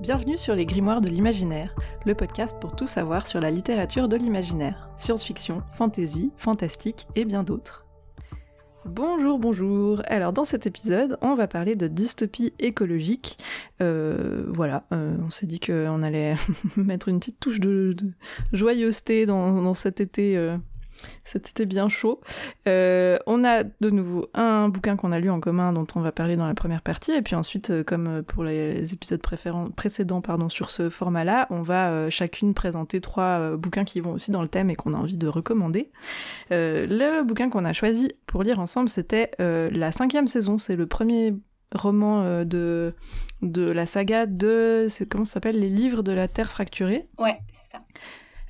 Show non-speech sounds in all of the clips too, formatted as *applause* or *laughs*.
Bienvenue sur les Grimoires de l'imaginaire, le podcast pour tout savoir sur la littérature de l'imaginaire, science-fiction, fantasy, fantastique et bien d'autres. Bonjour, bonjour. Alors dans cet épisode, on va parler de dystopie écologique. Euh, voilà, euh, on s'est dit qu'on allait *laughs* mettre une petite touche de, joyeuseté dans, cet été euh, c'était bien chaud. Euh, on a de nouveau un bouquin qu'on a lu en commun dont on va parler dans la première partie. Et puis ensuite, euh, comme euh, pour les épisodes précédents sur ce format-là, on va chacune présenter trois bouquins qui vont aussi dans le thème et qu'on a envie de recommander. le bouquin qu'on a choisi pour lire ensemble, c'était la cinquième saison. C'est le premier roman de, de la saga de... Comment ça s'appelle? Les livres de la Terre fracturée. Ouais, c'est ça.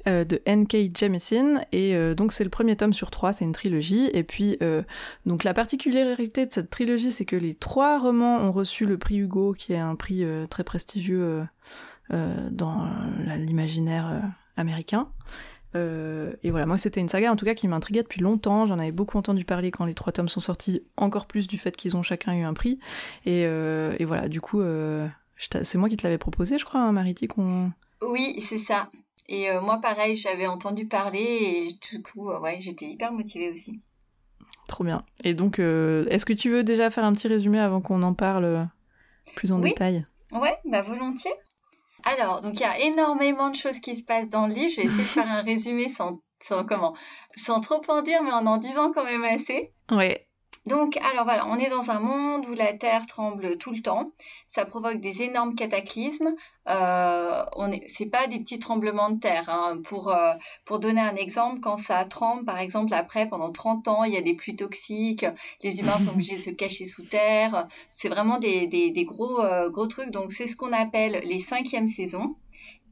Euh, de N.K. Jemisin et euh, donc c'est le premier tome sur trois, c'est une trilogie et puis euh, donc la particularité de cette trilogie c'est que les trois romans ont reçu le prix Hugo qui est un prix très prestigieux dans l'imaginaire américain. et voilà, moi c'était une saga en tout cas qui m'intriguait depuis longtemps. J'en avais beaucoup entendu parler quand les trois tomes sont sortis, encore plus du fait qu'ils ont chacun eu un prix. Et, et voilà, du coup, c'est moi qui te l'avais proposé, je crois, hein, Mariti, qu'on. Oui, c'est ça. Et euh, moi, pareil, j'avais entendu parler et du coup, euh, ouais, j'étais hyper motivée aussi. Trop bien. Et donc, euh, est-ce que tu veux déjà faire un petit résumé avant qu'on en parle plus en détail? Ouais, bah volontiers. Alors, donc il y a énormément de choses qui se passent dans le livre. Je vais essayer de faire un *laughs* résumé sans, sans comment, sans trop en dire, mais en en disant quand même assez. Ouais. Donc, alors voilà, on est dans un monde où la Terre tremble tout le temps. Ça provoque des énormes cataclysmes. Euh, on est, c'est pas des petits tremblements de terre. Hein. Pour, euh, pour donner un exemple, quand ça tremble, par exemple, après, pendant 30 ans, il y a des pluies toxiques, les humains sont obligés de se cacher sous terre. C'est vraiment des, des, gros, euh, gros trucs. Donc, c'est ce qu'on appelle les cinquièmes saisons.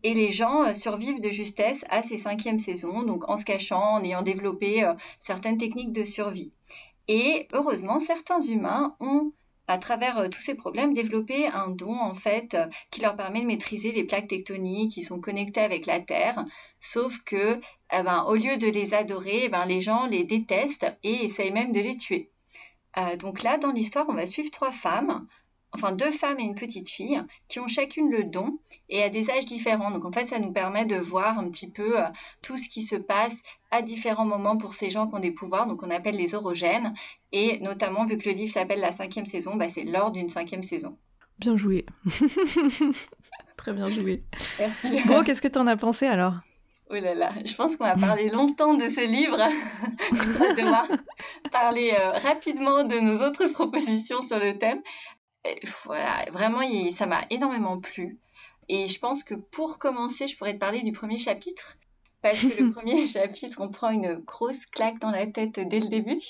Et les gens euh, survivent de justesse à ces cinquièmes saisons, donc en se cachant, en ayant développé certaines techniques de survie. Et heureusement, certains humains ont à travers euh, tous ces problèmes, développé un don en fait euh, qui leur permet de maîtriser les plaques tectoniques qui sont connectées avec la Terre. Sauf que, eh ben, au lieu de les adorer, eh ben, les gens les détestent et essayent même de les tuer. Euh, donc là, dans l'histoire, on va suivre trois femmes enfin deux femmes et une petite fille, qui ont chacune le don et à des âges différents. Donc en fait, ça nous permet de voir un petit peu euh, tout ce qui se passe à différents moments pour ces gens qui ont des pouvoirs, donc on appelle les orogènes. Et notamment, vu que le livre s'appelle la cinquième saison, bah, c'est lors d'une cinquième saison. Bien joué. *laughs* Très bien joué. Merci. Bon, qu'est-ce que tu en as pensé alors? Oh là là, je pense qu'on va parler longtemps de ce livre. *laughs* on va devoir parler euh, rapidement de nos autres propositions sur le thème voilà, vraiment, ça m'a énormément plu. Et je pense que pour commencer, je pourrais te parler du premier chapitre. Parce que le *laughs* premier *laughs* chapitre, on prend une grosse claque dans la tête dès le début.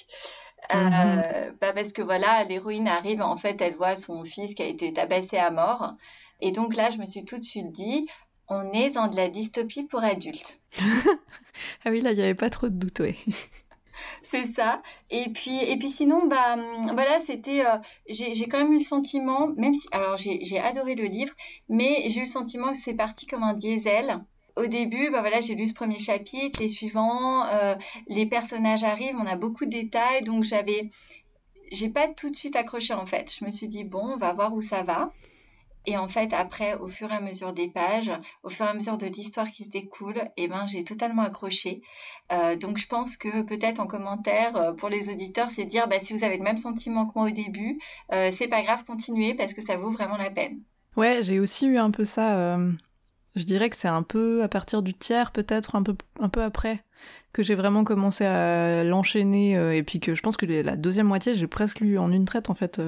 Euh, mhm. bah parce que voilà, l'héroïne arrive, en fait, elle voit son fils qui a été tabassé à mort. Et donc là, je me suis tout de suite dit, on est dans de la dystopie pour adultes. *laughs* ah oui, là, il n'y avait pas trop de doute, oui. *laughs* c'est ça. Et puis, et puis sinon, bah, hum, voilà, c'était, euh, j'ai, quand même eu le sentiment, même si, alors j'ai, adoré le livre, mais j'ai eu le sentiment que c'est parti comme un diesel. Au début, bah voilà, j'ai lu ce premier chapitre, les suivants, euh, les personnages arrivent, on a beaucoup de détails, donc j'avais, j'ai pas tout de suite accroché en fait. Je me suis dit bon, on va voir où ça va. Et en fait, après, au fur et à mesure des pages, au fur et à mesure de l'histoire qui se découle, eh ben, j'ai totalement accroché. Euh, donc, je pense que peut-être en commentaire euh, pour les auditeurs, c'est dire, bah, si vous avez le même sentiment que moi au début, euh, c'est pas grave, continuez parce que ça vaut vraiment la peine. Ouais, j'ai aussi eu un peu ça. je dirais que c'est un peu à partir du tiers, peut-être un peu, un peu après, que j'ai vraiment commencé à l'enchaîner. et puis que je pense que la deuxième moitié, j'ai presque lu en une traite, en fait.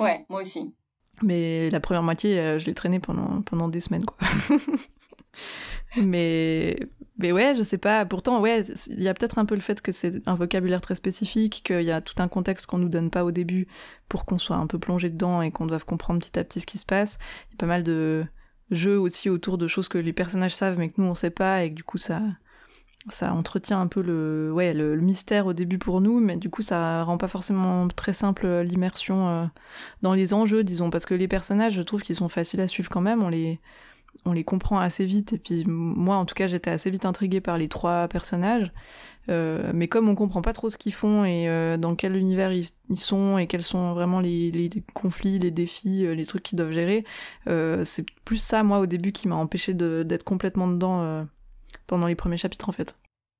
Ouais, moi aussi. Mais la première moitié, euh, je l'ai traîné pendant, pendant des semaines, quoi. *laughs* mais, mais ouais, je sais pas. Pourtant, ouais, il y a peut-être un peu le fait que c'est un vocabulaire très spécifique, qu'il y a tout un contexte qu'on nous donne pas au début pour qu'on soit un peu plongé dedans et qu'on doive comprendre petit à petit ce qui se passe. Il y a pas mal de jeux aussi autour de choses que les personnages savent mais que nous on sait pas et que du coup ça ça entretient un peu le, ouais, le, mystère au début pour nous, mais du coup ça rend pas forcément très simple euh, l'immersion euh, dans les enjeux, disons, parce que les personnages, je trouve qu'ils sont faciles à suivre quand même, on les, on les comprend assez vite. Et puis moi, en tout cas, j'étais assez vite intriguée par les trois personnages. Euh, mais comme on comprend pas trop ce qu'ils font et dans quel univers ils, sont et quels sont vraiment les, les conflits, les défis, les trucs qu'ils doivent gérer, c'est plus ça, moi, au début, qui m'a empêché d'être complètement dedans pendant les premiers chapitres, en fait.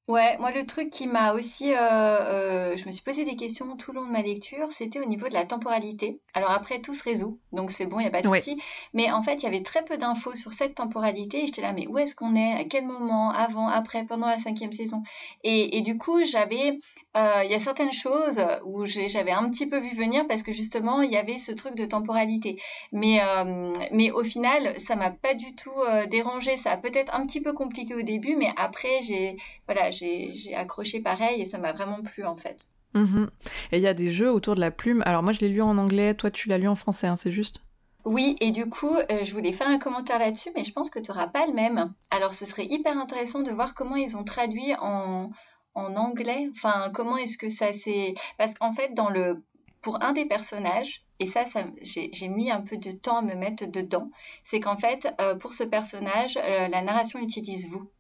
Ouais, moi le truc qui m'a aussi, euh, euh, je me suis posé des questions tout le long de ma lecture, c'était au niveau de la temporalité. Alors après tout se résout, donc c'est bon, il y a pas de souci. Mais en fait, il y avait très peu d'infos sur cette temporalité. Et j'étais là, mais où est-ce qu'on est? À quel moment? Avant, après, pendant la cinquième saison? Et, et du coup, j'avais il y a certaines choses où j'avais un petit peu vu venir parce que justement il y avait ce truc de temporalité. Mais, euh, mais au final, ça m'a pas du tout euh, dérangé. Ça a peut-être un petit peu compliqué au début, mais après j'ai voilà, j'ai accroché pareil et ça m'a vraiment plu en fait. Mhm. Et il y a des jeux autour de la plume. Alors moi je l'ai lu en anglais, toi tu l'as lu en français, hein, c'est juste? Oui, et du coup, je voulais faire un commentaire là-dessus, mais je pense que tu n'auras pas le même. Alors, ce serait hyper intéressant de voir comment ils ont traduit en, en anglais? Enfin, comment est-ce que ça s'est... Parce qu'en fait, dans le... pour un des personnages, et ça, ça j'ai mis un peu de temps à me mettre dedans, c'est qu'en fait, euh, pour ce personnage, euh, la narration utilise vous.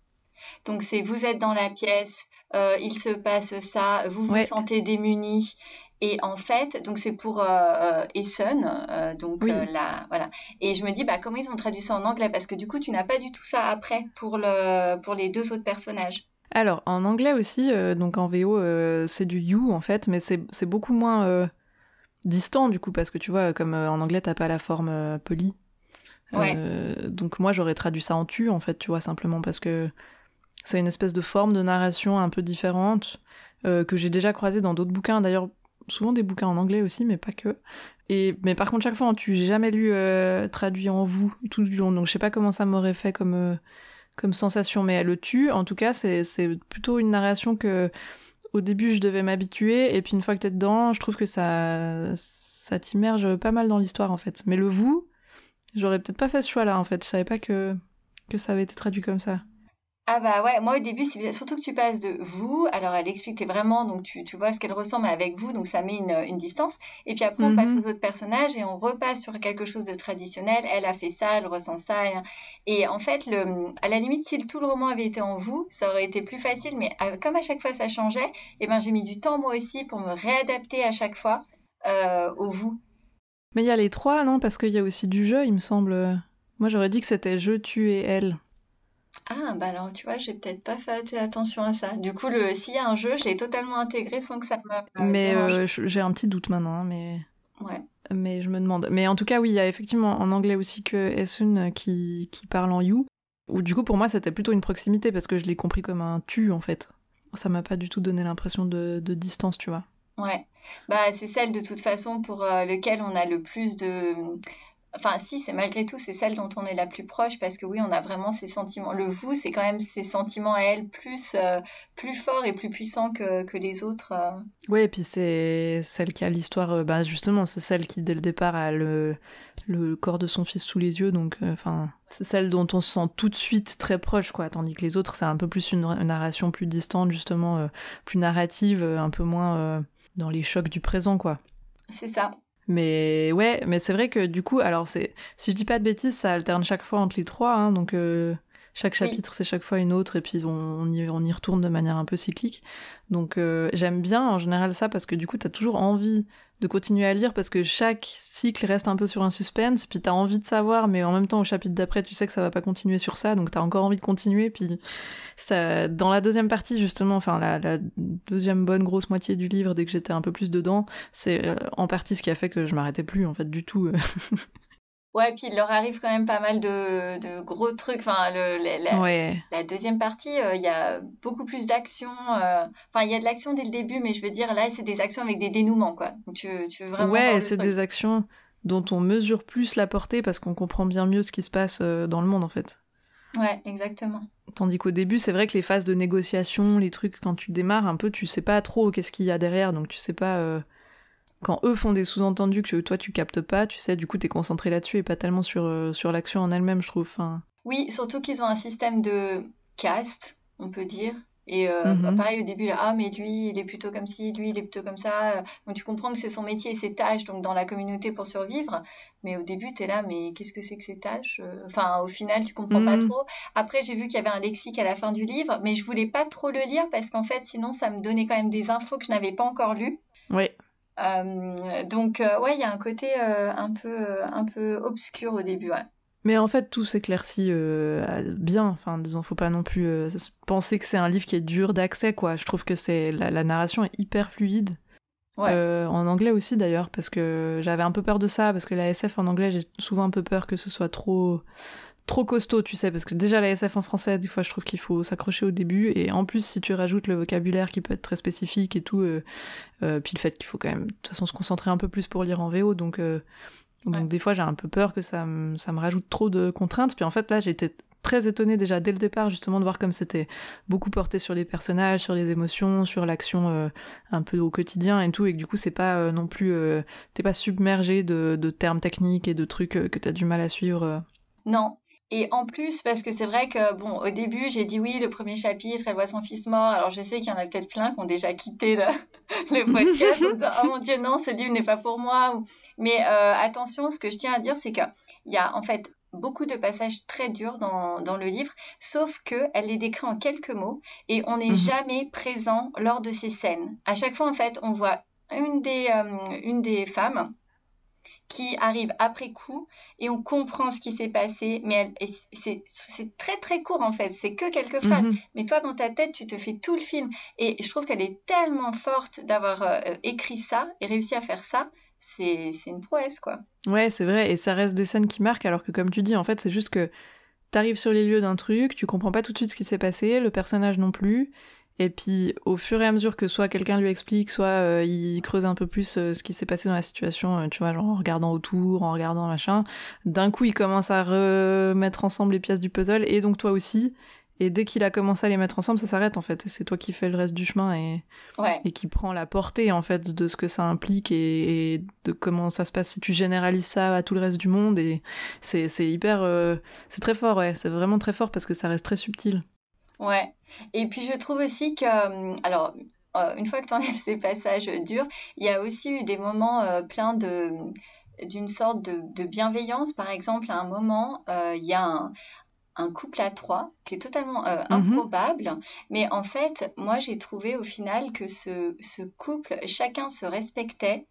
Donc c'est vous êtes dans la pièce, euh, il se passe ça, vous vous sentez démuni. Et en fait, donc c'est pour euh, Essen, donc là, voilà. Et je me dis, bah comment ils ont traduit ça en anglais? Parce que du coup, tu n'as pas du tout ça après pour le pour les deux autres personnages. Alors, en anglais aussi, euh, donc en VO, euh, c'est du you en fait, mais c'est beaucoup moins euh, distant du coup, parce que tu vois, comme en anglais, t'as pas la forme polie. donc moi, j'aurais traduit ça en tu en fait, tu vois, simplement parce que c'est une espèce de forme de narration un peu différente que j'ai déjà croisée dans d'autres bouquins. D'ailleurs, souvent des bouquins en anglais aussi, mais pas que. Et, mais par contre, chaque fois en tu, j'ai jamais lu traduit en vous tout du long, donc je sais pas comment ça m'aurait fait comme comme sensation, mais elle le tue. En tout cas, c'est plutôt une narration que au début je devais m'habituer, et puis une fois que t'es dedans, je trouve que ça, ça t'immerge pas mal dans l'histoire en fait. Mais le vous, j'aurais peut-être pas fait ce choix-là en fait. Je savais pas que, que ça avait été traduit comme ça. Ah bah ouais, moi au début, c'est surtout que tu passes de vous, alors elle explique vraiment, donc tu, tu vois ce qu'elle ressemble avec vous, donc ça met une, une distance, et puis après on passe mhm. aux autres personnages et on repasse sur quelque chose de traditionnel, elle a fait ça, elle ressent ça, et, en fait, le, à la limite, si tout le roman avait été en vous, ça aurait été plus facile, mais euh, comme à chaque fois ça changeait, et eh ben j'ai mis du temps moi aussi pour me réadapter à chaque fois euh, au vous. Mais il y a les trois, non? Parce qu'il y a aussi du jeu, il me semble. Moi j'aurais dit que c'était je, tu et elle. Ah, bah alors tu vois, j'ai peut-être pas fait attention à ça. Du coup, le s'il y a un jeu, je l'ai totalement intégré sans que ça me. Euh, mais euh, j'ai un petit doute maintenant, hein, mais. Ouais. Mais je me demande. Mais en tout cas, oui, il y a effectivement en anglais aussi que Esun qui, qui parle en you. Ou du coup, pour moi, c'était plutôt une proximité parce que je l'ai compris comme un tu en fait. Ça m'a pas du tout donné l'impression de, de distance, tu vois. Ouais. Bah, c'est celle de toute façon pour euh, lequel on a le plus de Enfin, si, c'est malgré tout, c'est celle dont on est la plus proche parce que oui, on a vraiment ces sentiments. Le vous, c'est quand même ces sentiments à elle plus, euh, plus forts et plus puissants que, que les autres. Euh. Oui, et puis c'est celle qui a l'histoire, euh, bah justement, c'est celle qui dès le départ a le, le corps de son fils sous les yeux, donc enfin, c'est celle dont on se sent tout de suite très proche, quoi. Tandis que les autres, c'est un peu plus une, une narration plus distante, justement, plus narrative, un peu moins dans les chocs du présent, quoi. C'est ça. Mais ouais, mais c'est vrai que du coup, alors c'est, si je dis pas de bêtises, ça alterne chaque fois entre les trois, hein, donc euh, chaque chapitre c'est chaque fois une autre et puis on, y, on y retourne de manière un peu cyclique. Donc euh, j'aime bien en général ça parce que du coup t'as toujours envie de continuer à lire parce que chaque cycle reste un peu sur un suspense, puis t'as envie de savoir, mais en même temps au chapitre d'après tu sais que ça va pas continuer sur ça, donc t'as encore envie de continuer, puis ça, dans la deuxième partie justement, enfin la, deuxième bonne grosse moitié du livre, dès que j'étais un peu plus dedans, c'est euh, en partie ce qui a fait que je m'arrêtais plus en fait du tout. *laughs* Ouais, puis il leur arrive quand même pas mal de, de gros trucs. Enfin, le, la, la, deuxième partie, euh, il y a beaucoup plus d'action. Euh, enfin, il y a de l'action dès le début, mais je veux dire, là, c'est des actions avec des dénouements, quoi. Donc, tu, tu veux vraiment. Ouais, c'est des actions dont on mesure plus la portée parce qu'on comprend bien mieux ce qui se passe euh, dans le monde, en fait. Ouais, exactement. Tandis qu'au début, c'est vrai que les phases de négociation, les trucs, quand tu démarres un peu, tu sais pas trop qu'est-ce qu'il y a derrière, donc tu sais pas quand eux font des sous-entendus que toi tu captes pas, tu sais, du coup t'es concentré là-dessus et pas tellement sur, euh, sur l'action en elle-même, je trouve. Oui, surtout qu'ils ont un système de caste, on peut dire. Et euh, bah, mhm. pareil au début, là, ah mais lui, il est plutôt comme ci, lui, il est plutôt comme ça. Donc tu comprends que c'est son métier et ses tâches, donc dans la communauté pour survivre. Mais au début, tu es là, mais qu'est-ce que c'est que ces tâches Enfin, au final, tu comprends pas mhm. trop. Après, j'ai vu qu'il y avait un lexique à la fin du livre, mais je voulais pas trop le lire parce qu'en fait, sinon, ça me donnait quand même des infos que je n'avais pas encore lues. Oui. Donc, ouais, il y a un côté un, peu, un peu obscur au début, ouais. Mais en fait, tout s'éclaircit euh, bien. Enfin, disons, faut pas non plus euh, penser que c'est un livre qui est dur d'accès, quoi. Je trouve que c'est la, narration est hyper fluide. Euh, en anglais aussi d'ailleurs, parce que j'avais un peu peur de ça, parce que la SF en anglais, j'ai souvent un peu peur que ce soit trop trop costaud, tu sais, parce que déjà la SF en français, des fois, je trouve qu'il faut s'accrocher au début, et en plus, si tu rajoutes le vocabulaire qui peut être très spécifique et tout, puis le fait qu'il faut quand même, de toute façon, se concentrer un peu plus pour lire en VO, donc donc des fois j'ai un peu peur que ça, ça me rajoute trop de contraintes. Puis en fait là j'étais très étonnée déjà dès le départ justement de voir comme c'était beaucoup porté sur les personnages, sur les émotions, sur l'action euh, un peu au quotidien et tout, et que du coup c'est pas euh, non plus euh, t'es pas submergé de, de, termes techniques et de trucs que t'as du mal à suivre. Non, et en plus, parce que c'est vrai que, bon, au début, j'ai dit oui, le premier chapitre, elle voit son fils mort. Alors, je sais qu'il y en a peut-être plein qui ont déjà quitté le, *laughs* le podcast en disant, oh mon Dieu, non, ce livre n'est pas pour moi. Mais euh, attention, ce que je tiens à dire, c'est qu'il y a en fait beaucoup de passages très durs dans, dans le livre, sauf qu'elle les décrit en quelques mots et on n'est mhm. jamais présent lors de ces scènes. À chaque fois, en fait, on voit une des, euh, une des femmes qui arrive après coup et on comprend ce qui s'est passé, mais c'est très très court en fait, c'est que quelques phrases. Mhm. Mais toi dans ta tête, tu te fais tout le film et je trouve qu'elle est tellement forte d'avoir euh, écrit ça et réussi à faire ça. C'est une prouesse quoi. Ouais, c'est vrai, et ça reste des scènes qui marquent alors que comme tu dis, en fait, c'est juste que t'arrives sur les lieux d'un truc, tu comprends pas tout de suite ce qui s'est passé, le personnage non plus, et puis, au fur et à mesure que soit quelqu'un lui explique, soit euh, il creuse un peu plus euh, ce qui s'est passé dans la situation, euh, tu vois, genre en regardant autour, en regardant machin, d'un coup, il commence à remettre ensemble les pièces du puzzle, et donc toi aussi. Et dès qu'il a commencé à les mettre ensemble, ça s'arrête en fait. Et c'est toi qui fais le reste du chemin et, et qui prend la portée en fait de ce que ça implique et, de comment ça se passe si tu généralises ça à tout le reste du monde. Et c'est hyper. c'est très fort, ouais. C'est vraiment très fort parce que ça reste très subtil. Ouais. Et puis je trouve aussi que, euh, alors, euh, une fois que tu enlèves *laughs* ces passages durs, il y a aussi eu des moments euh, pleins de d'une sorte de, bienveillance. Par exemple, à un moment, il y a un, couple à trois qui est totalement mmh improbable. Mais en fait, moi, j'ai trouvé au final que ce, ce couple, chacun se respectait,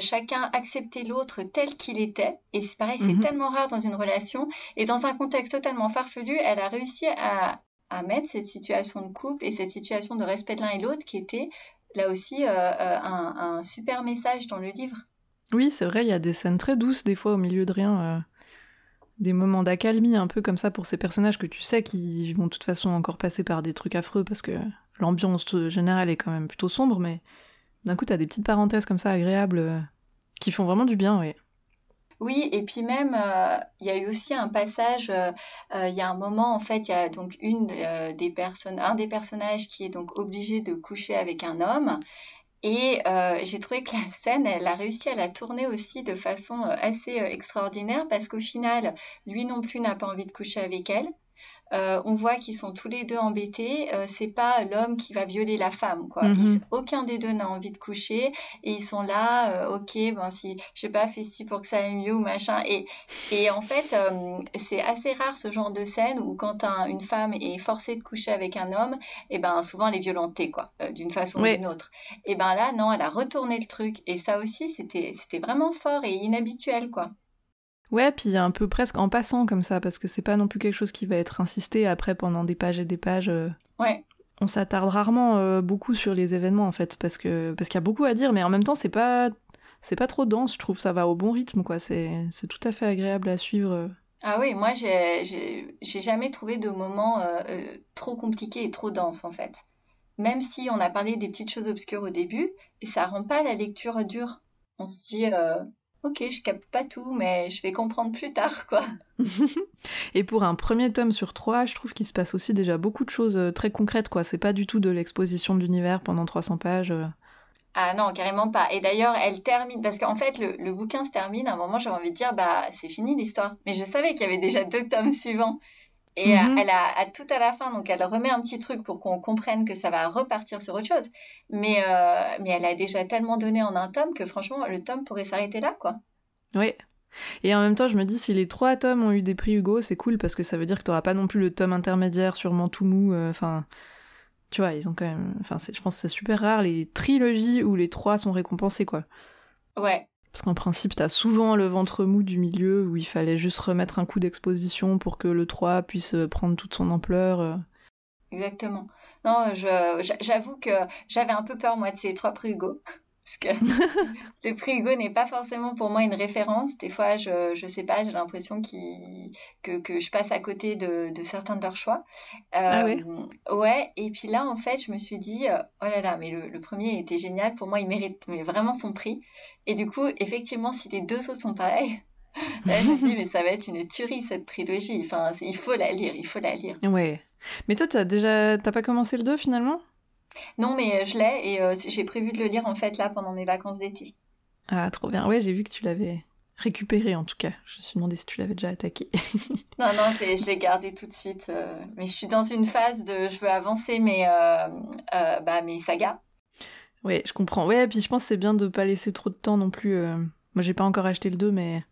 chacun acceptait l'autre tel qu'il était. Et c'est pareil, c'est mmh tellement rare dans une relation. Et dans un contexte totalement farfelu, elle a réussi à, à mettre cette situation de couple et cette situation de respect de l'un et l'autre qui était là aussi euh, euh, un, super message dans le livre. Oui, c'est vrai, il y a des scènes très douces des fois au milieu de rien, euh, des moments d'accalmie un peu comme ça pour ces personnages que tu sais qui vont de toute façon encore passer par des trucs affreux parce que l'ambiance générale est quand même plutôt sombre, mais d'un coup t'as des petites parenthèses comme ça agréables qui font vraiment du bien, oui. Oui, et puis même, euh, il y a eu aussi un passage, euh, euh, il y a un moment, en fait, il y a donc une des personnes, un des personnages qui est donc obligé de coucher avec un homme. Et j'ai trouvé que la *laughs* scène, elle a réussi à la tourner aussi de façon assez extraordinaire parce qu'au final, lui non plus n'a pas envie de coucher avec elle. Euh, on voit qu'ils sont tous les deux embêtés. Euh, c'est pas l'homme qui va violer la femme, quoi. Mhm. aucun des deux n'a envie de coucher et ils sont là. Euh, ok, bon si je sais pas, fais ci pour que ça aille mieux ou machin. Et et en fait, c'est assez rare ce genre de scène où quand une femme est forcée de coucher avec un homme, et eh ben souvent elle est violentée, quoi, d'une façon ou d'une autre. Et ben là, non, elle a retourné le truc et ça aussi, c'était c'était vraiment fort et inhabituel, quoi. Ouais, puis un peu presque en passant comme ça, parce que c'est pas non plus quelque chose qui va être insisté après pendant des pages et des pages. Euh. Ouais. On s'attarde rarement euh, beaucoup sur les événements en fait, parce que parce qu'il y a beaucoup à dire, mais en même temps c'est pas c'est pas trop dense, je trouve ça va au bon rythme quoi. C'est c'est tout à fait agréable à suivre. Ah oui, moi j'ai j'ai jamais trouvé de moment euh, trop compliqué et trop dense en fait. Même si on a parlé des petites choses obscures au début, ça rend pas la lecture dure. On se dit ok, je capte pas tout, mais je vais comprendre plus tard, quoi. *laughs* et pour un premier tome sur trois, je trouve qu'il se passe aussi déjà beaucoup de choses euh, très concrètes, quoi. C'est pas du tout de l'exposition de l'univers pendant 300 pages. Euh. Ah non, carrément pas. Et d'ailleurs, elle termine, parce qu'en fait, le, bouquin se termine, à un moment, j'avais envie de dire, bah, c'est fini l'histoire. Mais je savais qu'il y avait déjà deux tomes suivants. Et elle a, à, tout à la fin, donc elle remet un petit truc pour qu'on comprenne que ça va repartir sur autre chose. Mais, mais elle a déjà tellement donné en un tome que franchement, le tome pourrait s'arrêter là, quoi. Oui, et en même temps, je me dis, si les trois tomes ont eu des prix Hugo, c'est cool parce que ça veut dire que t'auras pas non plus le tome intermédiaire sûrement tout mou. Euh, enfin, tu vois, ils ont quand même. Enfin, je pense que c'est super rare les trilogies où les trois sont récompensés, quoi. Ouais. Parce qu'en principe, t'as souvent le ventre mou du milieu où il fallait juste remettre un coup d'exposition pour que le 3 puisse euh, prendre toute son ampleur. Euh. Exactement. Non, j'avoue que j'avais un peu peur, moi, de ces trois prix Hugo parce que *laughs* le prix Hugo n'est pas forcément pour moi une référence. Des fois, je, je sais pas, j'ai l'impression que, que je passe à côté de, de certains de leurs choix. ah oui euh, Ouais, et puis là, en fait, je me suis dit, oh là là, mais le, le, premier était génial. Pour moi, il mérite mais vraiment son prix. Et du coup, effectivement, si les deux sont pareils, *laughs* là, je me dis, mais ça va être une tuerie, cette trilogie. Enfin, il faut la lire, il faut la lire. Ouais. Mais toi, tu as déjà, t'as pas commencé le 2 finalement? Non, mais je l'ai et euh, j'ai prévu de le lire en fait là pendant mes vacances d'été. Ah, trop bien. Ouais, j'ai vu que tu l'avais récupéré en tout cas. Je me suis demandé si tu l'avais déjà attaqué. *laughs* non, non, je l'ai gardé tout de suite. Euh, mais je suis dans une phase de je veux avancer mes, euh, bah, mes sagas. Ouais, je comprends. Ouais, et puis je pense que c'est bien de pas laisser trop de temps non plus. Moi, j'ai pas encore acheté le 2, mais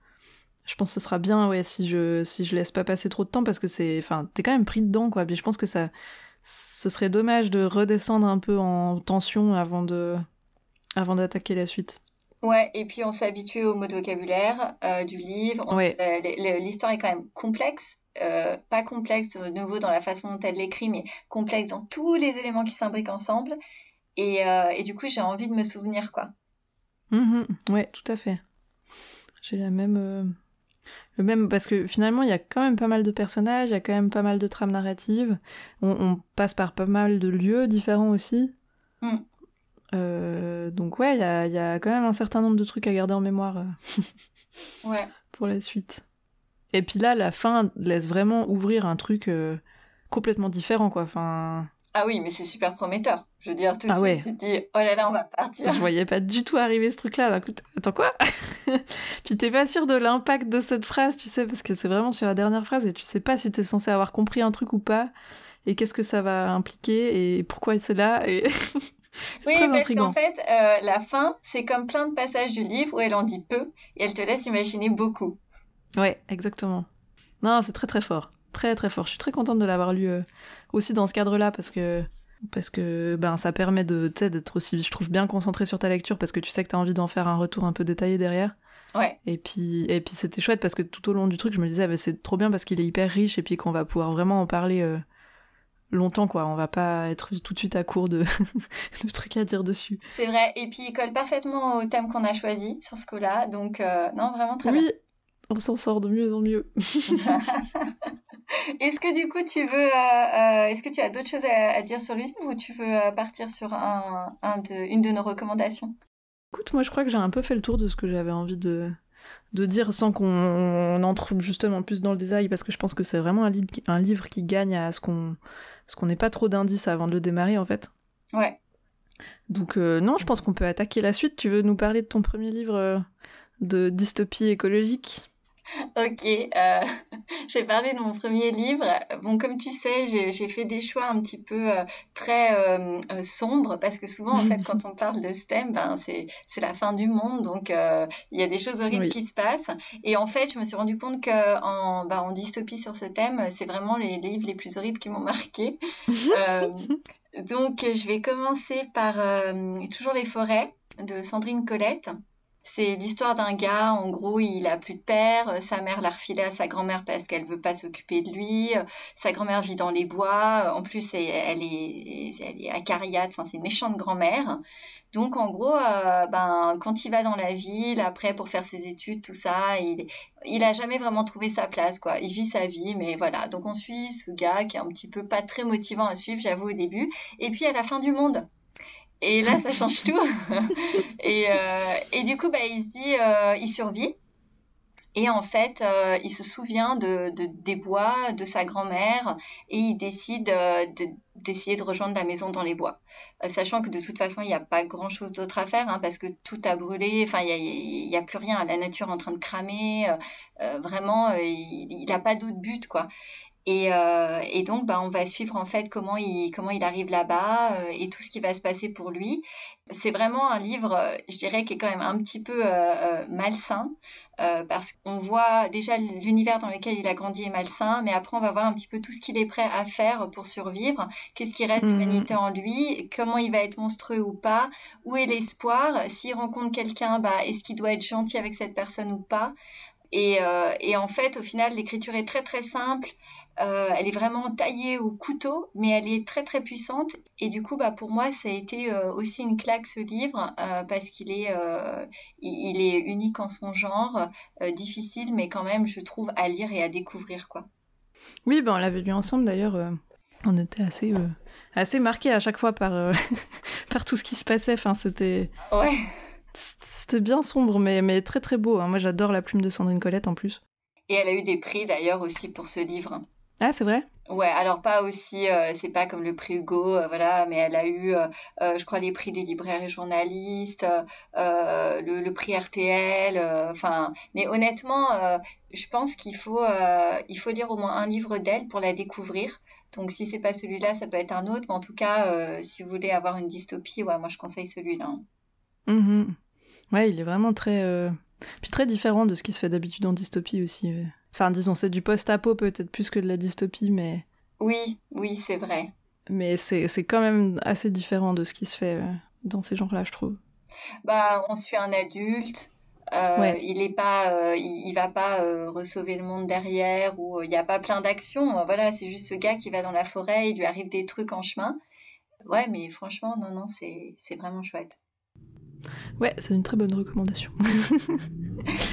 je pense que ce sera bien ouais, si je, si je laisse pas passer trop de temps parce que c'est. Enfin, t'es quand même pris dedans quoi. Puis je pense que ça ce serait dommage de redescendre un peu en tension avant de avant d'attaquer la suite. Ouais, et puis on s'est habitué au mot de vocabulaire euh, du livre. L'histoire est quand même complexe. Euh, pas complexe de nouveau dans la façon dont elle l'écrit, mais complexe dans tous les éléments qui s'imbriquent ensemble. Et, euh, et, du coup, j'ai envie de me souvenir, quoi. Mmh ouais, tout à fait. J'ai la même, même parce que finalement, il y a quand même pas mal de personnages, il y a quand même pas mal de trames narratives. On, passe par pas mal de lieux différents aussi. Mm. Euh, donc ouais, il y a, y a, quand même un certain nombre de trucs à garder en mémoire euh, ouais. *laughs* pour la suite. Et puis là, la fin laisse vraiment ouvrir un truc euh, complètement différent, quoi. Enfin... Ah oui, mais c'est super prometteur. Je veux dire, tout de ah suite, tu te dis, oh là là, on va partir. Je voyais pas du tout arriver ce truc-là. D'un coup, attends quoi? *laughs* Puis t'es pas sûr de l'impact de cette phrase, tu sais, parce que c'est vraiment sur la dernière phrase et tu sais pas si t'es censé avoir compris un truc ou pas, et qu'est-ce que ça va impliquer, et pourquoi c'est là, et... *laughs* oui, parce qu'en fait, euh, la fin, c'est comme plein de passages du livre où elle en dit peu, et elle te laisse imaginer beaucoup. Ouais, exactement. Non, c'est très très fort très très fort. Je suis très contente de l'avoir lu euh, aussi dans ce cadre-là parce que parce que ben ça permet de d'être aussi je trouve bien concentré sur ta lecture parce que tu sais que tu as envie d'en faire un retour un peu détaillé derrière. Ouais. Et puis et puis c'était chouette parce que tout au long du truc, je me disais ah, ben, c'est trop bien parce qu'il est hyper riche et puis qu'on va pouvoir vraiment en parler euh, longtemps quoi. On va pas être tout de suite à court de, *laughs* de trucs à dire dessus. C'est vrai et puis il colle parfaitement au thème qu'on a choisi sur ce coup-là. Donc euh, non, vraiment très bien. Oui. On s'en sort de mieux en mieux. *laughs* Est-ce que du coup tu veux, euh, euh, est-ce que tu as d'autres choses à, dire sur lui ou tu veux euh, partir sur un, une de nos recommandations? Écoute, moi je crois que j'ai un peu fait le tour de ce que j'avais envie de, de dire sans qu'on entre justement plus dans le détail parce que je pense que c'est vraiment un, un, livre qui gagne à ce qu'on ce qu'on n'ait pas trop d'indices avant de le démarrer en fait. Ouais. Donc non, je pense qu'on peut attaquer la suite. Tu veux nous parler de ton premier livre de dystopie écologique? Ok, euh, *laughs* j'ai parlé de mon premier livre. Bon, comme tu sais, j'ai fait des choix un petit peu euh, très euh, euh, sombres parce que souvent, en fait, *laughs* quand on parle de STEM, ben, c'est la fin du monde, donc il y a des choses horribles qui se passent. Et en fait, je me suis rendu compte que en, ben, en dystopie sur ce thème, c'est vraiment les, les, livres les plus horribles qui m'ont marqué. *laughs* donc, je vais commencer par toujours les forêts de Sandrine Colette. C'est l'histoire d'un gars, en gros, il a plus de père, euh, sa mère l'a refilé à sa grand-mère parce qu'elle veut pas s'occuper de lui, euh, sa grand-mère vit dans les bois, euh, en plus elle est, elle est acariate, enfin c'est une méchante grand-mère. Donc en gros, ben, quand il va dans la ville, après pour faire ses études, tout ça, il, il a jamais vraiment trouvé sa place, quoi. Il vit sa vie, mais voilà. Donc on suit ce gars qui est un petit peu pas très motivant à suivre, j'avoue au début. Et puis à la fin du monde, et là, ça change tout. *laughs* et, euh, et du coup, bah, il dit, euh, il survit. Et en fait, euh, il se souvient de, de, des bois, de sa grand-mère, et il décide d'essayer de, rejoindre la maison dans les bois. Sachant que de toute façon, il n'y a pas grand-chose d'autre à faire, hein, parce que tout a brûlé, enfin, il n'y a, a, plus rien, la nature est en train de cramer, vraiment, il n'a pas d'autre but, quoi. Et, euh, et, donc, bah, on va suivre en fait comment il, comment il arrive là-bas euh, et tout ce qui va se passer pour lui. C'est vraiment un livre, euh, je dirais, qui est quand même un petit peu euh, malsain parce qu'on voit déjà l'univers dans lequel il a grandi est malsain, mais après on va voir un petit peu tout ce qu'il est prêt à faire pour survivre, qu'est-ce qui reste d'humanité mmh. en lui, comment il va être monstrueux ou pas, où est l'espoir, s'il rencontre quelqu'un, bah, est-ce qu'il doit être gentil avec cette personne ou pas. Et, et, en fait, au final, l'écriture est très très simple. Euh, elle est vraiment taillée au couteau, mais elle est très très puissante. Et du coup, bah, pour moi, ça a été euh, aussi une claque ce livre, euh, parce qu'il est, il, est unique en son genre, difficile, mais quand même, je trouve, à lire et à découvrir. quoi. Oui, ben, on l'avait lu ensemble d'ailleurs. on était assez, assez marqués à chaque fois par, *laughs* par tout ce qui se passait. Enfin, c'était... Ouais. C'était bien sombre, mais, mais très très beau. Hein. Moi, j'adore la plume de Sandrine Colette en plus. Et elle a eu des prix d'ailleurs aussi pour ce livre. Ah, c'est vrai? Ouais, alors pas aussi, euh, c'est pas comme le prix Hugo, euh, voilà, mais elle a eu, euh, je crois, les prix des libraires et journalistes, le, le, prix RTL, enfin, mais honnêtement, je pense qu'il faut, il faut lire au moins un livre d'elle pour la découvrir. Donc si c'est pas celui-là, ça peut être un autre, mais en tout cas, si vous voulez avoir une dystopie, ouais, moi je conseille celui-là. Hein. Mmh ouais, il est vraiment très, puis très différent de ce qui se fait d'habitude en dystopie aussi. Enfin, disons, c'est du post-apo peut-être plus que de la dystopie, mais. Oui, oui, c'est vrai. Mais c'est quand même assez différent de ce qui se fait euh, dans ces genres-là, je trouve. Bah, on suit un adulte. Euh, il est pas, euh, il, va pas recevoir le monde derrière ou il n'y a pas plein d'actions. Voilà, c'est juste ce gars qui va dans la forêt, il lui arrive des trucs en chemin. Ouais, mais franchement, non, non, c'est vraiment chouette. Ouais, c'est une très bonne recommandation. *laughs*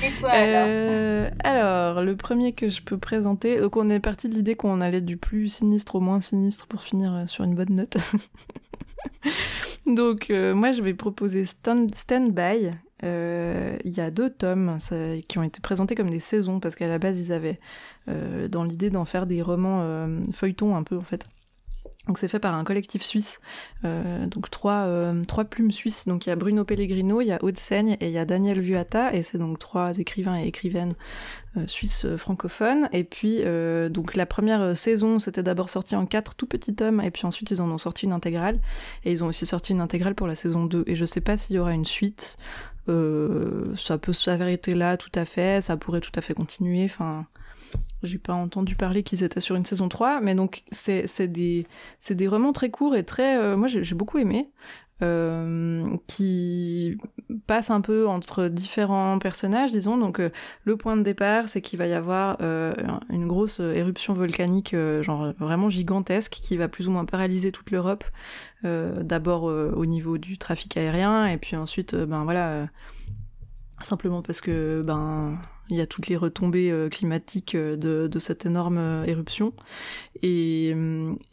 Et toi alors euh, Alors, le premier que je peux présenter, donc on est parti de l'idée qu'on allait du plus sinistre au moins sinistre pour finir euh, sur une bonne note. *laughs* donc, euh, moi je vais proposer Stand, By. Il y a deux tomes qui ont été présentés comme des saisons parce qu'à la base ils avaient dans l'idée d'en faire des romans feuilletons un peu en fait. Donc c'est fait par un collectif suisse, euh, donc trois, euh, trois plumes suisses. Donc il y a Bruno Pellegrino, il y a Aude Seigne et il y a Daniel Vuata, et c'est donc trois écrivains et écrivaines euh, suisses francophones. Et puis donc la première saison, c'était d'abord sorti en quatre tout petits tomes, et puis ensuite ils en ont sorti une intégrale, et ils ont aussi sorti une intégrale pour la saison 2. Et je sais pas s'il y aura une suite. ça peut s'avérer là tout à fait, ça pourrait tout à fait continuer. Enfin, j'ai pas entendu parler qu'ils étaient sur une saison 3, mais donc c'est des, des romans très courts et très. Euh, moi j'ai beaucoup aimé. Euh, qui passent un peu entre différents personnages, disons. Donc euh, le point de départ, c'est qu'il va y avoir une grosse éruption volcanique, genre vraiment gigantesque, qui va plus ou moins paralyser toute l'Europe. D'abord au niveau du trafic aérien, et puis ensuite, ben voilà, simplement parce que ben il y a toutes les retombées euh, climatiques euh, de, cette énorme euh, éruption. Et,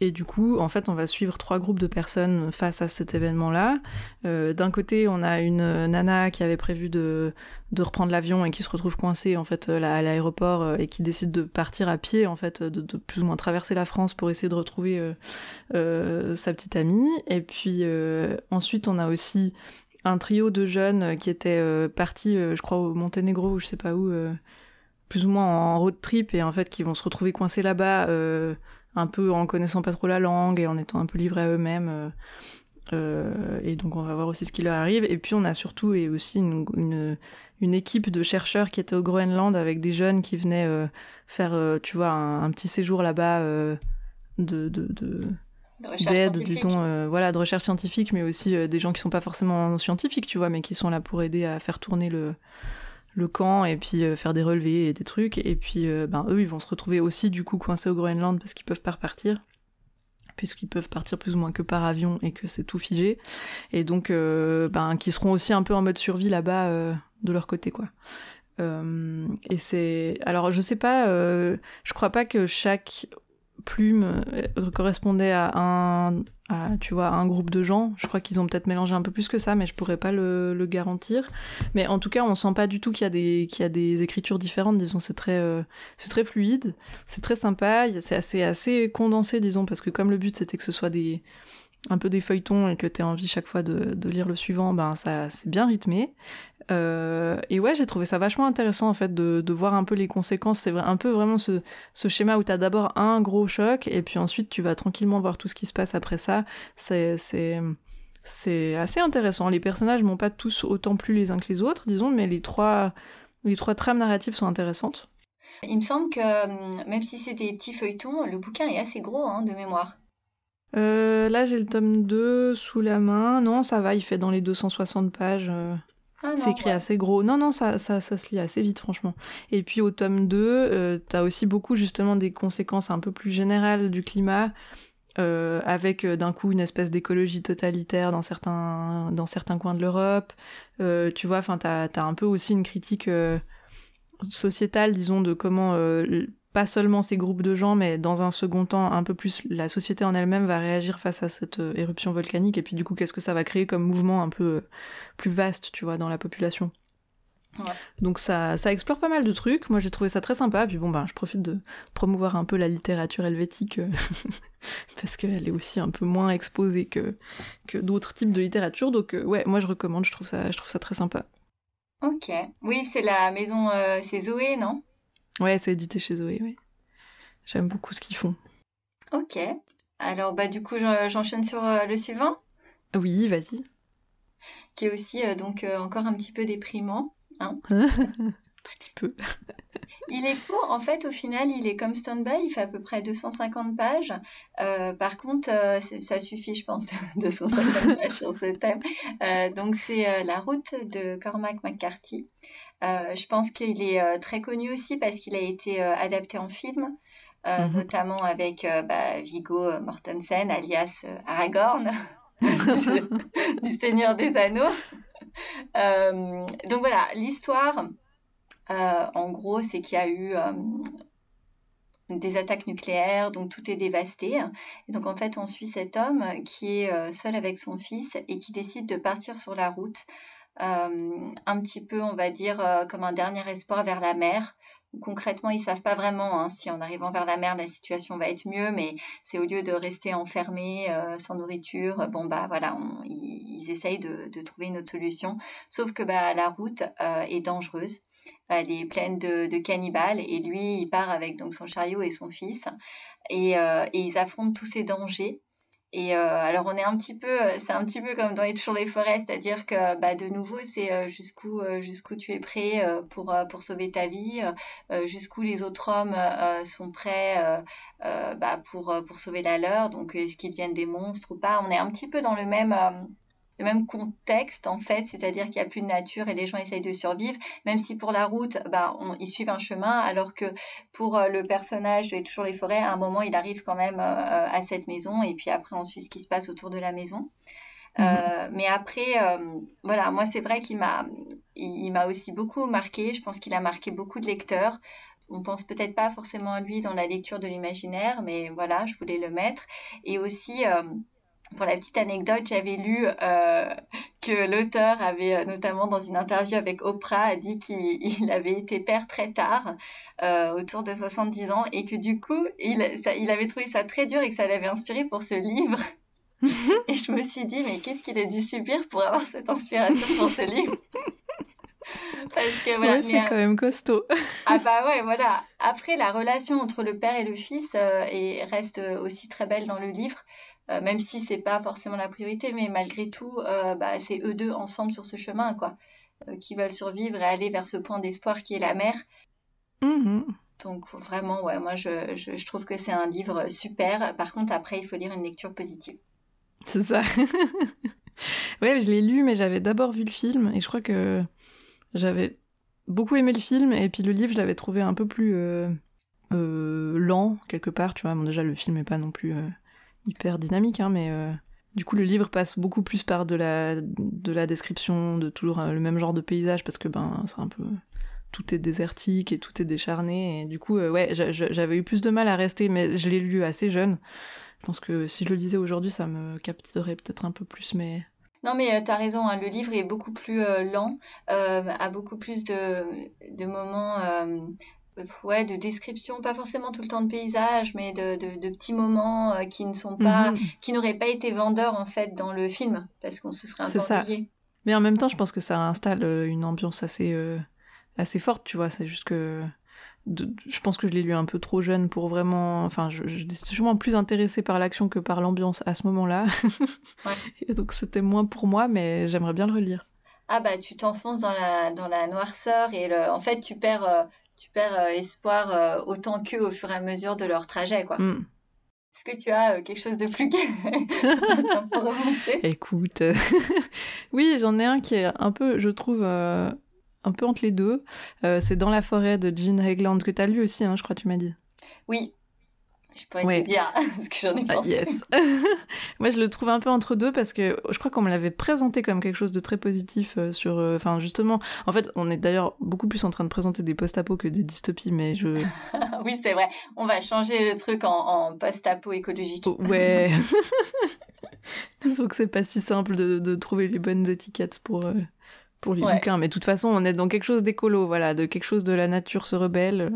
du coup, en fait, on va suivre trois groupes de personnes face à cet événement-là. D'un côté, on a une nana qui avait prévu de, reprendre l'avion et qui se retrouve coincée en fait à l'aéroport et qui décide de partir à pied en fait, de, plus ou moins traverser la France pour essayer de retrouver sa petite amie. Et puis ensuite, on a aussi un trio de jeunes euh, qui étaient euh, partis, euh, je crois, au Monténégro ou je sais pas où, plus ou moins en road trip et en fait qui vont se retrouver coincés là-bas, un peu en connaissant pas trop la langue et en étant un peu livrés à eux-mêmes. et donc on va voir aussi ce qui leur arrive. Et puis on a surtout aussi une, équipe de chercheurs qui étaient au Groenland avec des jeunes qui venaient faire, tu vois, un, petit séjour là-bas de, de d'aide, disons, euh, voilà, de recherche scientifique, mais aussi euh, des gens qui sont pas forcément scientifiques, tu vois, mais qui sont là pour aider à faire tourner le, le camp et puis euh, faire des relevés et des trucs. Et puis, ben, eux, ils vont se retrouver aussi, du coup, coincés au Groenland parce qu'ils peuvent pas repartir puisqu'ils peuvent partir plus ou moins que par avion et que c'est tout figé. Et donc, ben, qui seront aussi un peu en mode survie là-bas de leur côté, quoi. et c'est alors je sais pas je crois pas que chaque plume euh, correspondait à un, tu vois, un groupe de gens. Je crois qu'ils ont peut-être mélangé un peu plus que ça, mais je pourrais pas le, garantir. Mais en tout cas, on sent pas du tout qu'il y a des, qu'il y a des écritures différentes. Disons, c'est très, euh, c'est très fluide, c'est très sympa. C'est assez, assez condensé, disons, parce que comme le but c'était que ce soit des, un peu des feuilletons et que tu as envie chaque fois de, lire le suivant, ben ça c'est bien rythmé. Euh, et ouais, j'ai trouvé ça vachement intéressant en fait de, voir un peu les conséquences. C'est un peu vraiment ce, schéma où tu as d'abord un gros choc et puis ensuite tu vas tranquillement voir tout ce qui se passe après ça. C'est assez intéressant. Les personnages m'ont pas tous autant plu les uns que les autres, disons, mais les trois les trois trames narratives sont intéressantes. Il me semble que hum, même si c'est des petits feuilletons, le bouquin est assez gros hein, de mémoire. Euh, là, j'ai le tome 2 sous la main. Non, ça va, il fait dans les 260 pages. Euh. Ah c'est écrit assez gros. Non, non, ça, ça, ça, se lit assez vite, franchement. Et puis au tome 2, euh, t'as aussi beaucoup justement des conséquences un peu plus générales du climat, euh, avec d'un coup une espèce d'écologie totalitaire dans certains, dans certains coins de l'Europe. tu vois, enfin, t'as as un peu aussi une critique sociétale, disons, de comment pas seulement ces groupes de gens, mais dans un second temps, un peu plus la société en elle-même va réagir face à cette euh, éruption volcanique, et puis du coup, qu'est-ce que ça va créer comme mouvement un peu euh, plus vaste, tu vois, dans la population? Donc ça, ça explore pas mal de trucs. Moi j'ai trouvé ça très sympa. Puis bon ben je profite de promouvoir un peu la littérature helvétique euh, *laughs* parce qu'elle est aussi un peu moins exposée que, que d'autres types de littérature. Donc ouais, moi je recommande. Je trouve ça, je trouve ça très sympa. Ok. Oui, c'est la maison, c'est Zoé, non? Ouais, c'est édité chez Zoé, oui. J'aime beaucoup ce qu'ils font. Ok. Alors, bah, du coup, j'enchaîne sur euh, le suivant. Oui, vas-y. Qui est aussi, euh, donc, euh, encore un petit peu déprimant. Hein *laughs* Tout petit peu. *laughs* il est court, en fait, au final, il est comme Stone By, il fait à peu près 250 pages. par contre, ça suffit, je pense, *laughs* 250 pages sur ce thème. donc, c'est La route de Cormac McCarthy. Euh, je pense qu'il est euh, très connu aussi parce qu'il a été euh, adapté en film, mhm. notamment avec bah, Viggo Mortensen, alias Aragorn, *laughs* du, Seigneur des Anneaux. *laughs* donc voilà, l'histoire, en gros, c'est qu'il y a eu des attaques nucléaires, donc tout est dévasté. Et donc en fait, on suit cet homme qui est seul avec son fils et qui décide de partir sur la route un petit peu, on va dire, euh, comme un dernier espoir vers la mer. Concrètement, ils savent pas vraiment hein, si en arrivant vers la mer, la situation va être mieux, mais c'est au lieu de rester enfermés euh, sans nourriture, bon bah voilà, ils, essayent de, trouver une autre solution. Sauf que bah la route est dangereuse elle est pleine de, cannibales et lui il part avec donc son chariot et son fils et ils affrontent tous ces dangers et euh, alors on est un petit peu, euh, c'est un petit peu comme dans Être sur les forêts, c'est-à-dire que bah, de nouveau c'est euh, jusqu'où jusqu'où tu es prêt pour pour sauver ta vie, jusqu'où les autres hommes sont prêts bah, pour pour sauver la leur. Donc est-ce qu'ils deviennent des monstres ou pas? On est un petit peu dans le même le même contexte en fait, c'est-à-dire qu'il n'y a plus de nature et les gens essayent de survivre, même si pour la route, bah, ils suivent un chemin, alors que pour euh, le personnage de Toujours les forêts, à un moment, il arrive quand même euh, à cette maison et puis après, on suit ce qui se passe autour de la maison. Mhm. Euh, mais après, voilà, moi c'est vrai qu'il m'a, il, m'a aussi beaucoup marqué. Je pense qu'il a marqué beaucoup de lecteurs. On pense peut-être pas forcément à lui dans la lecture de l'imaginaire, mais voilà, je voulais le mettre. Et aussi, pour la petite anecdote, j'avais lu euh, que l'auteur avait, euh, notamment dans une interview avec Oprah, a dit qu'il *laughs* avait été père très tard, euh, autour de 70 ans, et que du coup, il, il avait trouvé ça très dur et que ça l'avait inspiré pour ce livre. *laughs* et je me suis dit, mais qu'est-ce qu'il a dû subir pour avoir cette inspiration pour ce livre? *laughs* Parce que voilà, c'est quand même costaud. ah bah ouais, voilà. Après, la relation entre le père et le fils et reste aussi très belle dans le livre. Euh, même si c'est pas forcément la priorité, mais malgré tout, euh, bah, c'est eux deux ensemble sur ce chemin, quoi, euh, qui veulent survivre et aller vers ce point d'espoir qui est la mer. Mm-hmm. Donc vraiment, ouais, moi je, je, trouve que c'est un livre super. Par contre, après, il faut lire une lecture positive. C'est ça. *laughs* ouais, je l'ai lu, mais j'avais d'abord vu le film et je crois que j'avais beaucoup aimé le film et puis le livre, je l'avais trouvé un peu plus lent quelque part. Tu vois, bon, déjà le film est pas non plus hyper dynamique, hein, mais euh, du coup le livre passe beaucoup plus par de la, de la description de toujours euh, le même genre de paysage parce que ben c'est un peu tout est désertique et tout est décharné et du coup euh, ouais j'avais eu plus de mal à rester mais je l'ai lu assez jeune. Je pense que si je le lisais aujourd'hui ça me capterait peut-être un peu plus mais non, mais tu as raison, hein, le livre est beaucoup plus lent, a beaucoup plus de moments ouais, de description, pas forcément tout le temps de paysage, mais de, de, petits moments euh, qui ne sont pas, mhm. qui n'auraient pas été vendeurs en fait dans le film, parce qu'on se serait un peu. Mais en même temps, je pense que ça installe euh, une ambiance assez, euh, assez forte, tu vois. C'est juste que je pense que je l'ai lu un peu trop jeune pour vraiment. Enfin, je, suis sûrement plus intéressée par l'action que par l'ambiance à ce moment-là. ouais. *laughs* donc c'était moins pour moi, mais j'aimerais bien le relire. Ah bah tu t'enfonces dans la, dans la noirceur et le, en fait tu perds tu perds euh, espoir euh, autant qu'eux au fur et à mesure de leur trajet, quoi. Mm. Est-ce que tu as euh, quelque chose de plus *laughs* gai pour remonter? Écoute, *laughs* oui, j'en ai un qui est un peu, je trouve, un peu entre les deux. c'est Dans la forêt de Jean Hegland, que tu as lu aussi, hein, je crois, tu m'as dit. Oui, je pourrais te dire *laughs* ce que j'en ai ah, pensé. yes. *laughs* Moi, je le trouve un peu entre deux parce que je crois qu'on me l'avait présenté comme quelque chose de très positif euh, sur. Euh, enfin, justement, en fait, on est d'ailleurs beaucoup plus en train de présenter des post-apo que des dystopies, mais je. *laughs* oui, c'est vrai. On va changer le truc en, post-apo écologique. Oh, ouais. Donc, c'est pas si simple de, de, trouver les bonnes étiquettes pour. Euh, pour les bouquins. Mais de toute façon, on est dans quelque chose d'écolo, voilà, de quelque chose de la nature se rebelle.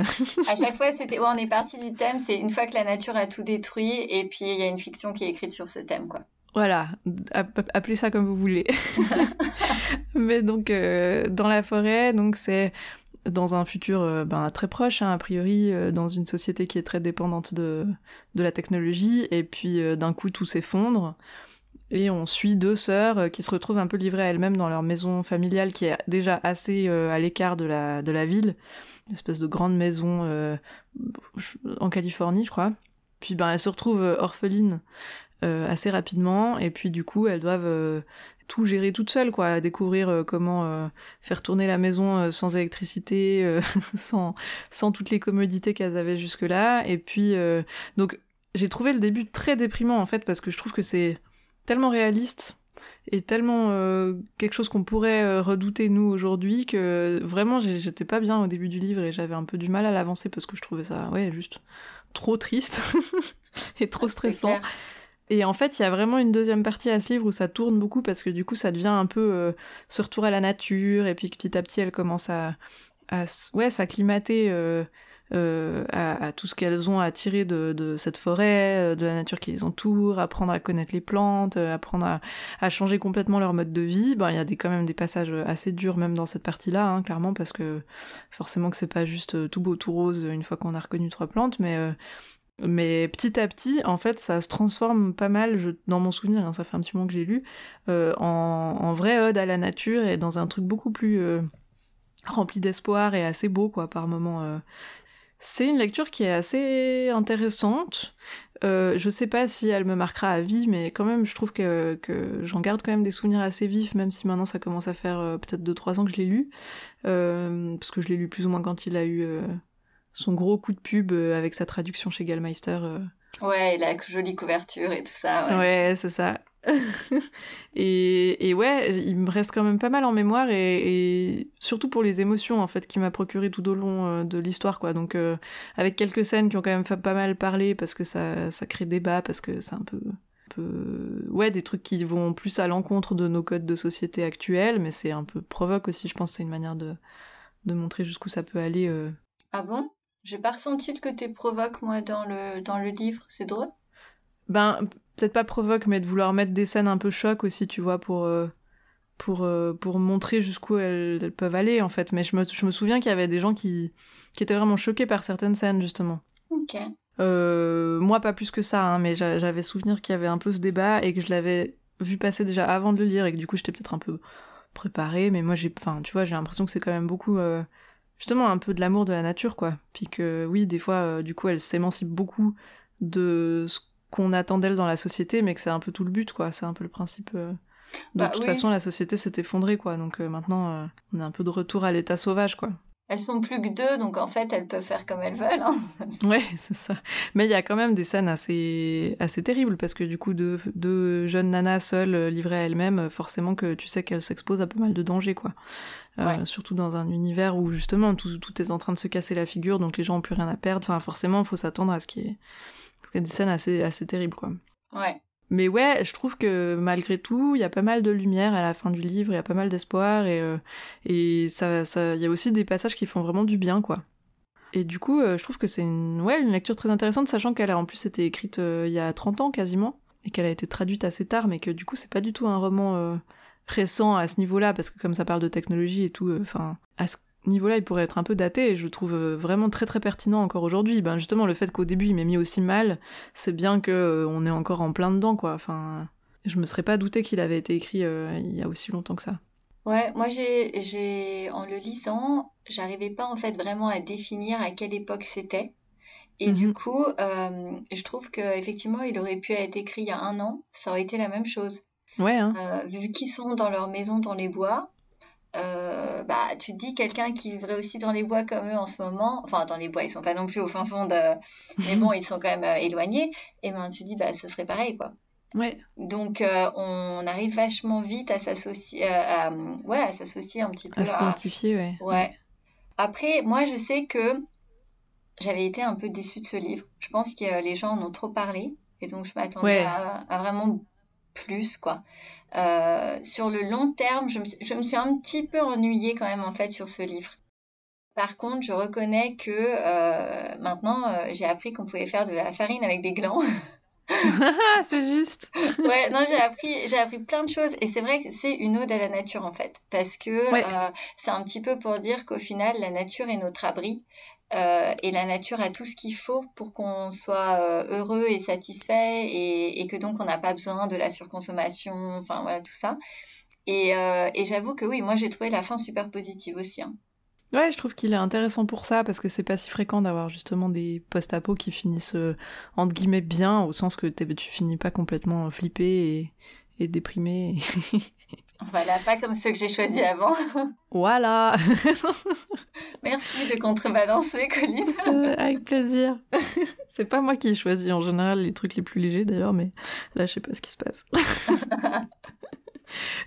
à chaque *laughs* fois, c'était, on est parti du thème, c'est une fois que la nature a tout détruit, et puis il y a une fiction qui est écrite sur ce thème, quoi. Voilà, appelez ça comme vous voulez. *laughs* Mais donc, euh, dans la forêt, donc c'est dans un futur euh, ben, très proche, hein, a priori, euh, dans une société qui est très dépendante de, de la technologie, et puis d'un coup tout s'effondre. Et on suit deux sœurs euh, qui se retrouvent un peu livrées à elles-mêmes dans leur maison familiale qui est déjà assez euh, à l'écart de la, de la ville. Une espèce de grande maison euh, en Californie, je crois. Puis ben, elles se retrouvent orphelines assez rapidement. Et puis du coup, elles doivent tout gérer toutes seules, quoi. Découvrir comment faire tourner la maison sans électricité, *laughs* sans, sans toutes les commodités qu'elles avaient jusque-là. Et puis, donc, j'ai trouvé le début très déprimant, en fait, parce que je trouve que c'est tellement réaliste et tellement euh, quelque chose qu'on pourrait euh, redouter nous aujourd'hui que vraiment j'étais pas bien au début du livre et j'avais un peu du mal à l'avancer parce que je trouvais ça ouais juste trop triste *laughs* et trop stressant. Et en fait, il y a vraiment une deuxième partie à ce livre où ça tourne beaucoup parce que du coup, ça devient un peu euh, ce retour à la nature et puis petit à petit, elle commence à, à ouais, s'acclimater euh, à, tout ce qu'elles ont à tirer de, cette forêt, euh, de la nature qui les entoure, apprendre à connaître les plantes, euh, apprendre à, changer complètement leur mode de vie. Ben, il y a des, quand même des passages assez durs même dans cette partie-là, hein, clairement, parce que forcément que c'est pas juste tout beau, tout rose une fois qu'on a reconnu trois plantes, mais mais petit à petit, en fait, ça se transforme pas mal, dans mon souvenir, hein, ça fait un petit moment que j'ai lu, en, vraie ode à la nature et dans un truc beaucoup plus rempli d'espoir et assez beau, quoi, par moments. C'est une lecture qui est assez intéressante. Euh, je sais pas si elle me marquera à vie, mais quand même, je trouve que, j'en garde quand même des souvenirs assez vifs, même si maintenant ça commence à faire euh, peut-être 2-3 ans que je l'ai lu. Euh, parce que je l'ai lu plus ou moins quand il a eu euh, son gros coup de pub avec sa traduction chez Gallmeister. Ouais, la jolie couverture et tout ça. Ouais, ouais c'est ça. *laughs* et, ouais, il me reste quand même pas mal en mémoire et, surtout pour les émotions en fait qui m'a procuré tout au long euh, de l'histoire quoi. Donc euh, avec quelques scènes qui ont quand même pas mal parler parce que ça, ça crée débat parce que c'est un peu, peu ouais des trucs qui vont plus à l'encontre de nos codes de société actuels, mais c'est un peu provoque aussi. Je pense c'est une manière de de montrer jusqu'où ça peut aller. Euh. Ah bon? J'ai pas ressenti le côté provoque moi dans le dans le livre. C'est drôle? Ben peut-être pas provoque, mais de vouloir mettre des scènes un peu choc aussi, tu vois, pour, euh, pour, euh, pour montrer jusqu'où elles, peuvent aller, en fait. Mais je me, je me souviens qu'il y avait des gens qui, qui étaient vraiment choqués par certaines scènes, justement. Ok. Euh, moi, pas plus que ça, hein, mais j'avais souvenir qu'il y avait un peu ce débat et que je l'avais vu passer déjà avant de le lire et que du coup, j'étais peut-être un peu préparée, mais moi, j'ai, enfin, tu vois, j'ai l'impression que c'est quand même beaucoup, justement, un peu de l'amour de la nature, quoi. Puis que, oui, des fois, du coup, elle s'émancipe beaucoup de ce qu'on attend d'elle dans la société, mais que c'est un peu tout le but, quoi. C'est un peu le principe. Euh. De bah toute façon, la société s'est effondrée, quoi. Donc euh, maintenant, euh, on est un peu de retour à l'état sauvage, quoi. Elles sont plus que deux, donc en fait, elles peuvent faire comme elles veulent. Hein. *laughs* ouais, c'est ça. Mais il y a quand même des scènes assez, assez terribles, parce que du coup, deux, deux jeunes nanas seules, livrées à elles-mêmes, forcément que tu sais qu'elles s'exposent à pas mal de dangers, quoi. Surtout dans un univers où justement tout, tout, est en train de se casser la figure, donc les gens ont plus rien à perdre. Enfin, forcément, il faut s'attendre à ce qui est y a des scènes assez, assez terribles, quoi. Ouais. Mais ouais, je trouve que malgré tout, il y a pas mal de lumière à la fin du livre, il y a pas mal d'espoir, et, euh, et ça, ça, il y a aussi des passages qui font vraiment du bien, quoi. Et du coup, je trouve que c'est une, ouais, une lecture très intéressante, sachant qu'elle a en plus été écrite il y a 30 ans quasiment, et qu'elle a été traduite assez tard, mais que du coup, c'est pas du tout un roman récent à ce niveau-là, parce que comme ça parle de technologie et tout, enfin, à ce niveau-là, il pourrait être un peu daté, et je le trouve vraiment très très pertinent encore aujourd'hui. Ben justement, le fait qu'au début, il m'ait mis aussi mal, c'est bien que on est encore en plein dedans, quoi. Enfin, je me serais pas douté qu'il avait été écrit il y a aussi longtemps que ça. Ouais, moi j'ai, j'ai, en le lisant, j'arrivais pas en fait vraiment à définir à quelle époque c'était. Et du mhm. coup, euh, je trouve qu'effectivement, il aurait pu être écrit il y a un an, ça aurait été la même chose. Ouais. Hein. Euh, vu qu'ils sont dans leur maison dans les bois, euh, bah tu te dis quelqu'un qui vivrait aussi dans les bois comme eux en ce moment, enfin dans les bois, ils sont pas non plus au fin fond de, *laughs* mais bon, ils sont quand même éloignés. Et ben tu te dis bah ce serait pareil quoi. Ouais. Donc on arrive vachement vite à s'associer, à, ouais, à s'associer un petit peu. À s'identifier, ouais. Ouais. Après, moi je sais que j'avais été un peu déçue de ce livre. Je pense que les gens en ont trop parlé et donc je m'attendais à, vraiment plus quoi. Euh, sur le long terme, je me, je me, suis un petit peu ennuyée quand même en fait sur ce livre. Par contre, je reconnais que euh, maintenant euh, j'ai appris qu'on pouvait faire de la farine avec des glands. *laughs* c'est juste. ouais, non, j'ai appris, j'ai appris plein de choses et c'est vrai que c'est une ode à la nature en fait, parce que c'est un petit peu pour dire qu'au final la nature est notre abri euh, et la nature a tout ce qu'il faut pour qu'on soit euh, heureux et satisfait et, que donc on n'a pas besoin de la surconsommation, enfin voilà tout ça. Et, euh, et j'avoue que oui, moi j'ai trouvé la fin super positive aussi. Hein. Ouais, je trouve qu'il est intéressant pour ça parce que c'est pas si fréquent d'avoir justement des post-apo qui finissent entre guillemets bien, au sens que tu finis pas complètement flippé et, et déprimé. *laughs* Voilà, pas comme ceux que j'ai choisis avant. Voilà. *laughs* Merci de contrebalancer, Colline. Avec plaisir. *laughs* C'est pas moi qui ai choisi en général les trucs les plus légers d'ailleurs, mais là je sais pas ce qui se passe.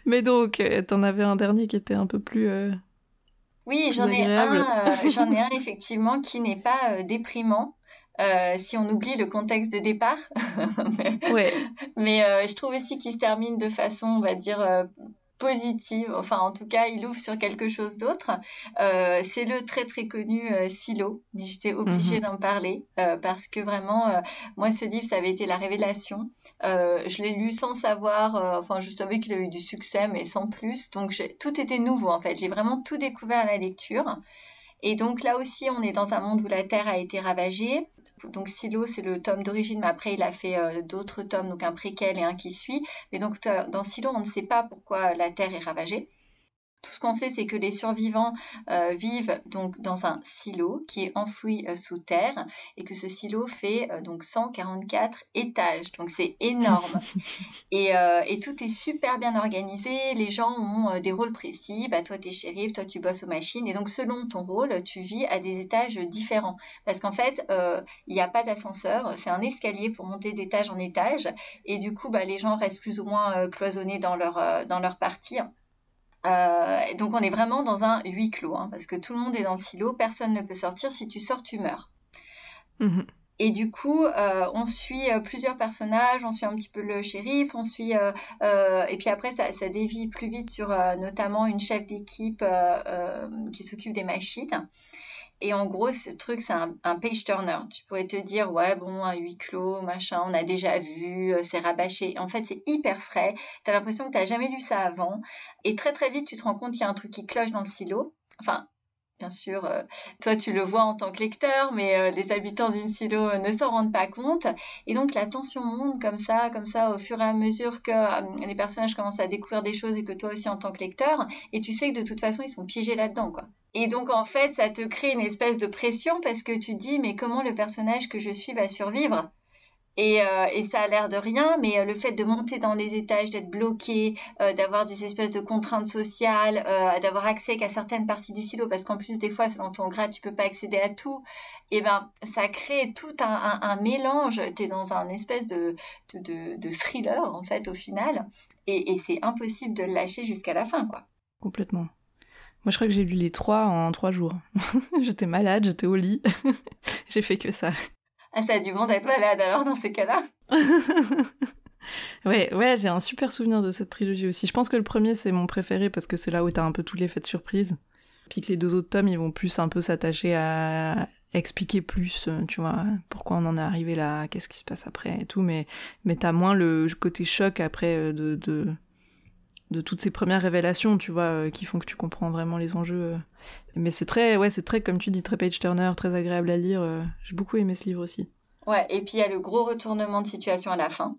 mais donc, euh, t'en avais un dernier qui était un peu plus. Euh, oui, j'en ai un. Euh, j'en ai un effectivement qui n'est pas déprimant. Si on oublie le contexte de départ. *laughs* mais, ouais. mais je trouve aussi qu'il se termine de façon, on va dire, positive, enfin en tout cas il ouvre sur quelque chose d'autre. Euh, c'est le très très connu euh, Silo, mais j'étais obligée mhm. d'en parler euh, parce que vraiment, moi ce livre ça avait été la révélation. je l'ai lu sans savoir, enfin je savais qu'il avait eu du succès mais sans plus, donc tout était nouveau en fait. J'ai vraiment tout découvert à la lecture. Et donc là aussi, on est dans un monde où la Terre a été ravagée. Donc Silo, c'est le tome d'origine, mais après il a fait euh, d'autres tomes, donc un préquel et un qui suit. Mais donc dans Silo, on ne sait pas pourquoi la Terre est ravagée. Tout ce qu'on sait, c'est que les survivants euh, vivent donc dans un silo qui est enfoui euh, sous terre et que ce silo fait euh, donc 144 étages. Donc c'est énorme. *laughs* et, et, tout est super bien organisé. Les gens ont des rôles précis. Bah, toi, tu es shérif, toi, tu bosses aux machines. Et donc, selon ton rôle, tu vis à des étages différents. Parce qu'en fait, il n'y a pas d'ascenseur. C'est un escalier pour monter d'étage en étage. Et du coup, bah, les gens restent plus ou moins cloisonnés dans leur, dans leur partie. Euh, donc on est vraiment dans un huis clos, hein, parce que tout le monde est dans le silo, personne ne peut sortir, si tu sors, tu meurs. Mhm. Et du coup, euh, on suit euh, plusieurs personnages, on suit un petit peu le shérif, on suit, et puis après ça, ça dévie plus vite sur notamment une chef d'équipe qui s'occupe des machines. Et en gros, ce truc, c'est un, page turner. Tu pourrais te dire, ouais, bon, un huis clos, machin, on a déjà vu, euh, c'est rabâché. En fait, c'est hyper frais. Tu as l'impression que tu n'as jamais lu ça avant. Et très, très vite, tu te rends compte qu'il y a un truc qui cloche dans le silo. Enfin, Bien sûr, euh, toi tu le vois en tant que lecteur, mais euh, les habitants d'une silo euh, ne s'en rendent pas compte. Et donc la tension monte comme ça, comme ça, au fur et à mesure que les personnages commencent à découvrir des choses et que toi aussi en tant que lecteur, et tu sais que de toute façon ils sont piégés là-dedans, quoi. Et donc en fait, ça te crée une espèce de pression parce que tu dis mais comment le personnage que je suis va survivre? Euh, et, ça a l'air de rien, mais euh, le fait de monter dans les étages, d'être bloqué, euh, d'avoir des espèces de contraintes sociales, d'avoir accès qu'à certaines parties du silo, parce qu'en plus des fois, selon ton grade, tu peux pas accéder à tout, et eh ben ça crée tout un, mélange. Tu es dans un espèce de, de, thriller, en fait, au final, et, et c'est impossible de le lâcher jusqu'à la fin, quoi. Complètement. Moi, je crois que j'ai lu les trois en trois jours. *laughs* j'étais malade, j'étais au lit. *laughs* j'ai fait que ça. Ah, ça a du bon d'être malade alors dans ces cas-là. *laughs* ouais, ouais, j'ai un super souvenir de cette trilogie aussi. Je pense que le premier c'est mon préféré parce que c'est là où t'as un peu tous les faits de surprise. Puis que les deux autres tomes ils vont plus un peu s'attacher à expliquer plus, euh, tu vois, pourquoi on en est arrivé là, qu'est-ce qui se passe après et tout, mais, mais t'as moins le côté choc après euh, de, de, de toutes ces premières révélations, tu vois, euh, qui font que tu comprends vraiment les enjeux. Mais c'est très, ouais, c'est très, comme tu dis, très page-turner, très agréable à lire. J'ai beaucoup aimé ce livre aussi. Ouais, et puis il y a le gros retournement de situation à la fin.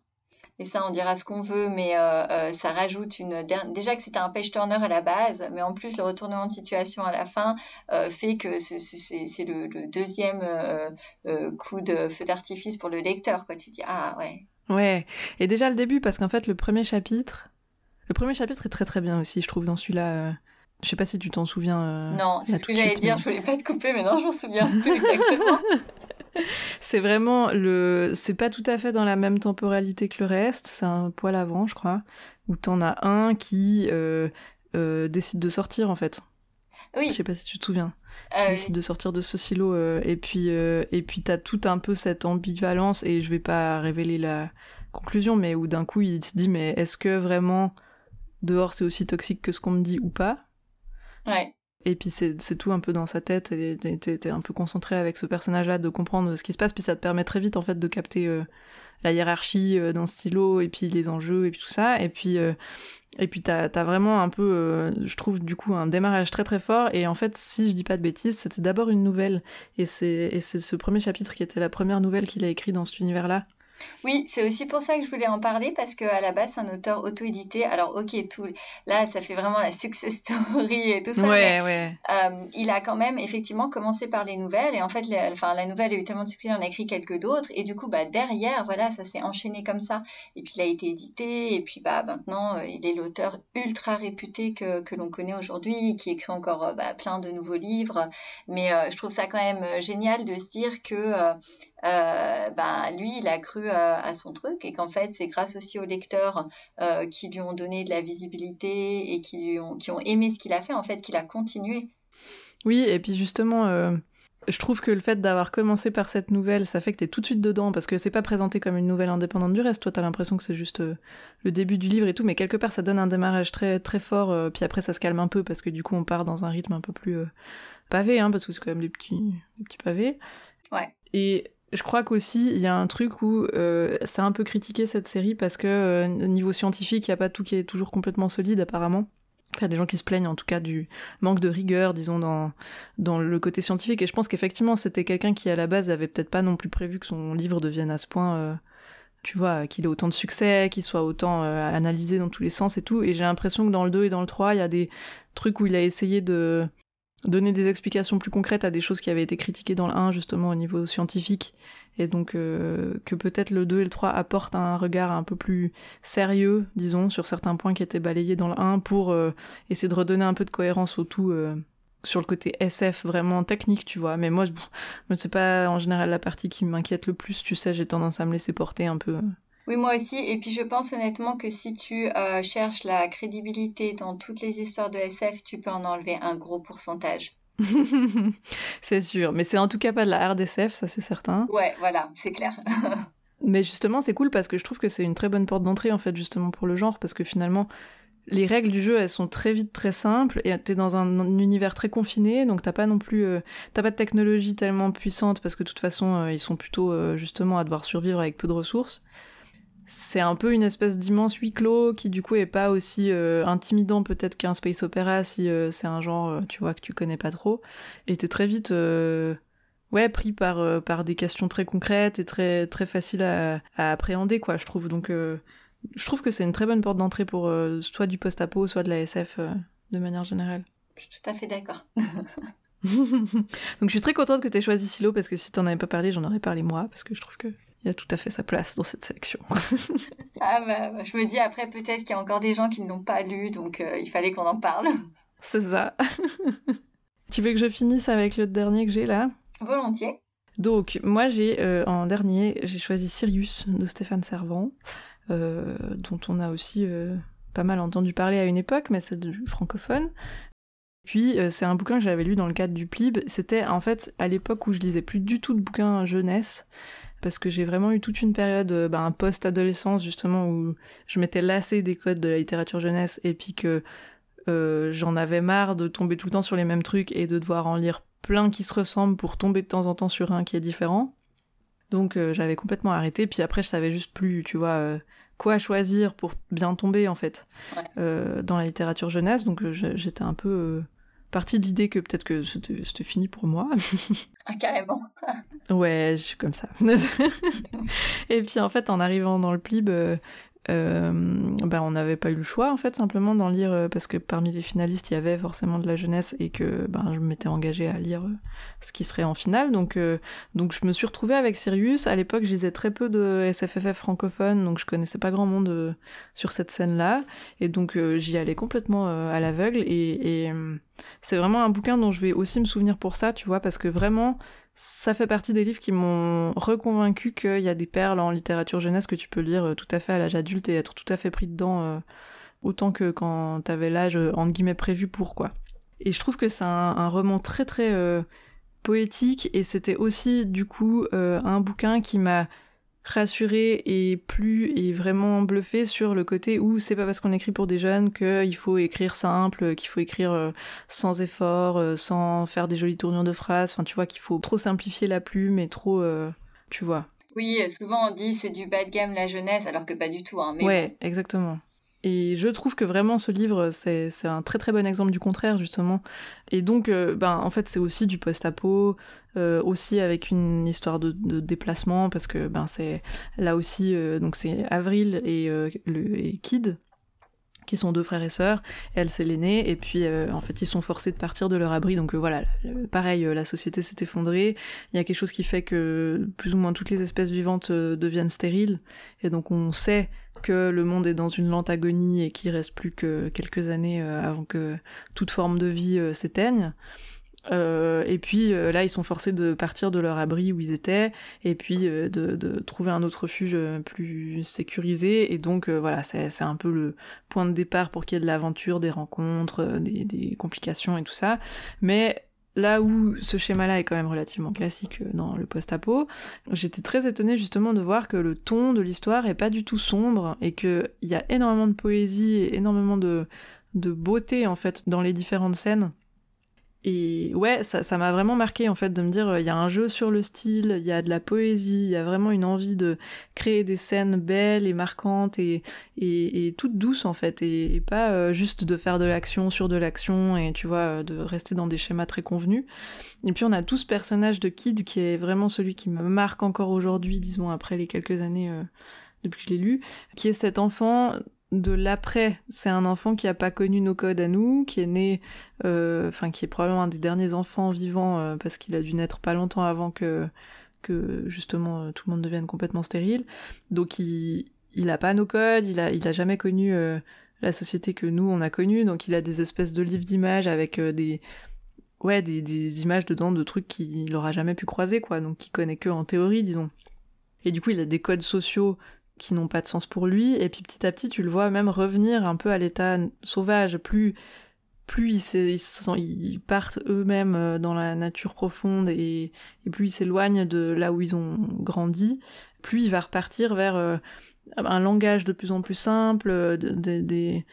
Et ça, on dira ce qu'on veut, mais euh, euh, ça rajoute une... Déjà que c'était un page turner à la base, mais en plus, le retournement de situation à la fin euh, fait que c'est le, deuxième coup de feu d'artifice pour le lecteur. Quoi. Tu dis, ah ouais. Ouais, et déjà le début, parce qu'en fait, le premier chapitre... Le premier chapitre est très très bien aussi, je trouve, dans celui-là. Je sais pas si tu t'en souviens. non, c'est ce que j'allais dire, je voulais pas te couper, mais non, je m'en souviens plus exactement. *laughs* *laughs* c'est vraiment le. C'est pas tout à fait dans la même temporalité que le reste. C'est un poil avant, je crois, où t'en as un qui euh, euh, décide de sortir en fait. Oui. Je sais pas si tu te souviens. Euh, qui décide de sortir de ce silo et puis et puis t'as tout un peu cette ambivalence et je vais pas révéler la conclusion, mais où d'un coup il se dit mais est-ce que vraiment dehors c'est aussi toxique que ce qu'on me dit ou pas. Ouais. Et puis c'est tout un peu dans sa tête, et t'es un peu concentré avec ce personnage-là, de comprendre ce qui se passe, puis ça te permet très vite en fait de capter euh, la hiérarchie euh, d'un stylo, et puis les enjeux, et puis tout ça, et puis euh, et puis t'as as vraiment un peu, je trouve du coup un démarrage très très fort, et en fait si je dis pas de bêtises, c'était d'abord une nouvelle, et c'est ce premier chapitre qui était la première nouvelle qu'il a écrit dans cet univers-là, oui, c'est aussi pour ça que je voulais en parler parce qu'à la base, c'est un auteur auto-édité. Alors, ok, tout là, ça fait vraiment la success *laughs* story et tout ça. Ouais, ouais. Euh, il a quand même effectivement commencé par les nouvelles et en fait, enfin, la nouvelle a eu tellement de succès, il en a écrit quelques d'autres et du coup, bah derrière, voilà, ça s'est enchaîné comme ça. Et puis, il a été édité et puis bah maintenant, euh, il est l'auteur ultra réputé que, que l'on connaît aujourd'hui, qui écrit encore euh, bah, plein de nouveaux livres. Mais je trouve ça quand même génial de se dire que euh, ben, lui, il a cru euh, à son truc et qu'en fait, c'est grâce aussi aux lecteurs euh, qui lui ont donné de la visibilité et qui, ont, qui ont aimé ce qu'il a fait, en fait, qu'il a continué. Oui, et puis justement, je trouve que le fait d'avoir commencé par cette nouvelle, ça fait que t'es tout de suite dedans, parce que c'est pas présenté comme une nouvelle indépendante du reste. Toi, t'as l'impression que c'est juste le début du livre et tout, mais quelque part, ça donne un démarrage très, très fort, puis après, ça se calme un peu, parce que du coup, on part dans un rythme un peu plus pavé, hein, parce que c'est quand même des petits, des petits pavés. Ouais. Et je crois qu'aussi, il y a un truc où euh, ça a un peu critiqué cette série parce que euh, niveau scientifique, il n'y a pas tout qui est toujours complètement solide apparemment. Il y a des gens qui se plaignent en tout cas du manque de rigueur, disons, dans, dans le côté scientifique. Et je pense qu'effectivement, c'était quelqu'un qui à la base avait peut-être pas non plus prévu que son livre devienne à ce point, euh, tu vois, qu'il ait autant de succès, qu'il soit autant euh, analysé dans tous les sens et tout. Et j'ai l'impression que dans le 2 et dans le 3, il y a des trucs où il a essayé de donner des explications plus concrètes à des choses qui avaient été critiquées dans le 1 justement au niveau scientifique. Et donc euh, que peut-être le 2 et le 3 apportent un regard un peu plus sérieux disons sur certains points qui étaient balayés dans le 1 pour euh, essayer de redonner un peu de cohérence au tout euh, sur le côté SF vraiment technique tu vois. Mais moi je, je sais pas en général la partie qui m'inquiète le plus tu sais j'ai tendance à me laisser porter un peu oui, moi aussi. Et puis je pense honnêtement que si tu euh, cherches la crédibilité dans toutes les histoires de SF, tu peux en enlever un gros pourcentage. *laughs* c'est sûr, mais c'est en tout cas pas de la RDSF, ça c'est certain. Ouais, voilà, c'est clair. *laughs* mais justement, c'est cool parce que je trouve que c'est une très bonne porte d'entrée en fait, justement pour le genre, parce que finalement, les règles du jeu, elles sont très vite très simples et t'es dans un, univers très confiné, donc t'as pas non plus, euh, t'as pas de technologie tellement puissante parce que de toute façon, euh, ils sont plutôt justement à devoir survivre avec peu de ressources c'est un peu une espèce d'immense huis clos qui du coup est pas aussi euh, intimidant peut-être qu'un space opéra si euh, c'est un genre euh, tu vois que tu connais pas trop. Et t'es très vite ouais pris par par des questions très concrètes et très très faciles à, appréhender quoi je trouve. Donc je trouve que c'est une très bonne porte d'entrée pour soit du post-apo soit de la SF de manière générale. Je suis tout à fait d'accord. *laughs* *laughs* Donc je suis très contente que tu aies choisi Silo parce que si t'en avais pas parlé j'en aurais parlé moi parce que je trouve que il a tout à fait sa place dans cette sélection. *laughs* ah bah, bah, je me dis après peut-être qu'il y a encore des gens qui ne l'ont pas lu, donc euh, il fallait qu'on en parle. *laughs* C'est ça. *laughs* tu veux que je finisse avec le dernier que j'ai là? Volontiers. Donc moi j'ai euh, en dernier j'ai choisi Sirius de Stéphane Servant, euh, dont on a aussi pas mal entendu parler à une époque, mais c'est du francophone. Puis c'est un bouquin que j'avais lu dans le cadre du PLIB. C'était en fait à l'époque où je lisais plus du tout de bouquins jeunesse parce que j'ai vraiment eu toute une période, euh, un post-adolescence justement, où je m'étais lassée des codes de la littérature jeunesse et puis que euh, j'en avais marre de tomber tout le temps sur les mêmes trucs et de devoir en lire plein qui se ressemblent pour tomber de temps en temps sur un qui est différent. Donc euh, j'avais complètement arrêté, puis après je savais juste plus, tu vois, euh, quoi choisir pour bien tomber en fait dans la littérature jeunesse. Donc j'étais un peu partie de l'idée que peut-être que c'était fini pour moi. *laughs* Ah, carrément. ouais, je suis comme ça. *laughs* Et puis en fait, en arrivant dans le plib, euh, ben on n'avait pas eu le choix en fait simplement d'en lire euh, parce que parmi les finalistes il y avait forcément de la jeunesse et que ben je m'étais engagée à lire euh, ce qui serait en finale. Donc donc je me suis retrouvée avec Sirius. À l'époque je lisais très peu de SFFF francophone donc je connaissais pas grand monde sur cette scène là et donc j'y allais complètement à l'aveugle. Et, et c'est vraiment un bouquin dont je vais aussi me souvenir pour ça tu vois parce que vraiment ça fait partie des livres qui m'ont reconvaincu qu'il y a des perles en littérature jeunesse que tu peux lire euh, tout à fait à l'âge adulte et être tout à fait pris dedans euh, autant que quand t'avais l'âge euh, entre guillemets prévu pour quoi. Et je trouve que c'est un, roman très très poétique et c'était aussi du coup un bouquin qui m'a rassuré et plus et vraiment bluffé sur le côté où c'est pas parce qu'on écrit pour des jeunes qu'il faut écrire simple, qu'il faut écrire euh, sans effort, euh, sans faire des jolies tournures de phrases, enfin tu vois qu'il faut trop simplifier la plume et trop euh, tu vois. Oui, souvent on dit c'est du bad game la jeunesse alors que pas du tout hein, mais Ouais, exactement. Et je trouve que vraiment ce livre, c'est un très très bon exemple du contraire, justement. Et donc, euh, ben, en fait, c'est aussi du post-apo, euh, aussi avec une histoire de, de, déplacement, parce que ben, c'est là aussi, euh, donc c'est Avril et, le, et Kid, qui sont deux frères et sœurs. Elle, c'est l'aînée, et puis en fait, ils sont forcés de partir de leur abri. Donc voilà, pareil, la société s'est effondrée. Il y a quelque chose qui fait que plus ou moins toutes les espèces vivantes deviennent stériles, et donc on sait que le monde est dans une lente agonie et qu'il reste plus que quelques années euh, avant que toute forme de vie euh, s'éteigne. Euh, et puis là, ils sont forcés de partir de leur abri où ils étaient, et puis de, trouver un autre refuge plus sécurisé. Et donc voilà, c'est un peu le point de départ pour qu'il y ait de l'aventure, des rencontres, des, complications et tout ça. Mais Là où ce schéma-là est quand même relativement classique euh, dans le post-apo, j'étais très étonnée justement de voir que le ton de l'histoire est pas du tout sombre et qu'il y a énormément de poésie et énormément de beauté en fait dans les différentes scènes. Et ouais, ça, m'a vraiment marqué en fait de me dire, il y a un jeu sur le style, il y a de la poésie, il y a vraiment une envie de créer des scènes belles et marquantes et, et, toutes douces en fait, et, pas euh, juste de faire de l'action sur de l'action et tu vois, euh, de rester dans des schémas très convenus. Et puis on a tout ce personnage de Kid qui est vraiment celui qui me marque encore aujourd'hui, disons après les quelques années euh, depuis que je l'ai lu, qui est cet enfant de l'après. C'est un enfant qui a pas connu nos codes à nous, qui est né, euh, enfin qui est probablement un des derniers enfants vivants euh, parce qu'il a dû naître pas longtemps avant que que justement euh, tout le monde devienne complètement stérile. Donc il il a pas nos codes, il a il a jamais connu la société que nous on a connue, donc il a des espèces de livres d'images avec des ouais des, des images dedans de trucs qu'il aura jamais pu croiser quoi, donc qu'il connaît que en théorie disons. Et du coup, il a des codes sociaux qui n'ont pas de sens pour lui, et puis petit à petit tu le vois même revenir un peu à l'état sauvage, plus plus ils, ils, partent eux-mêmes euh, dans la nature profonde et, plus ils s'éloignent de là où ils ont grandi, plus il va repartir vers euh, un langage de plus en plus simple, des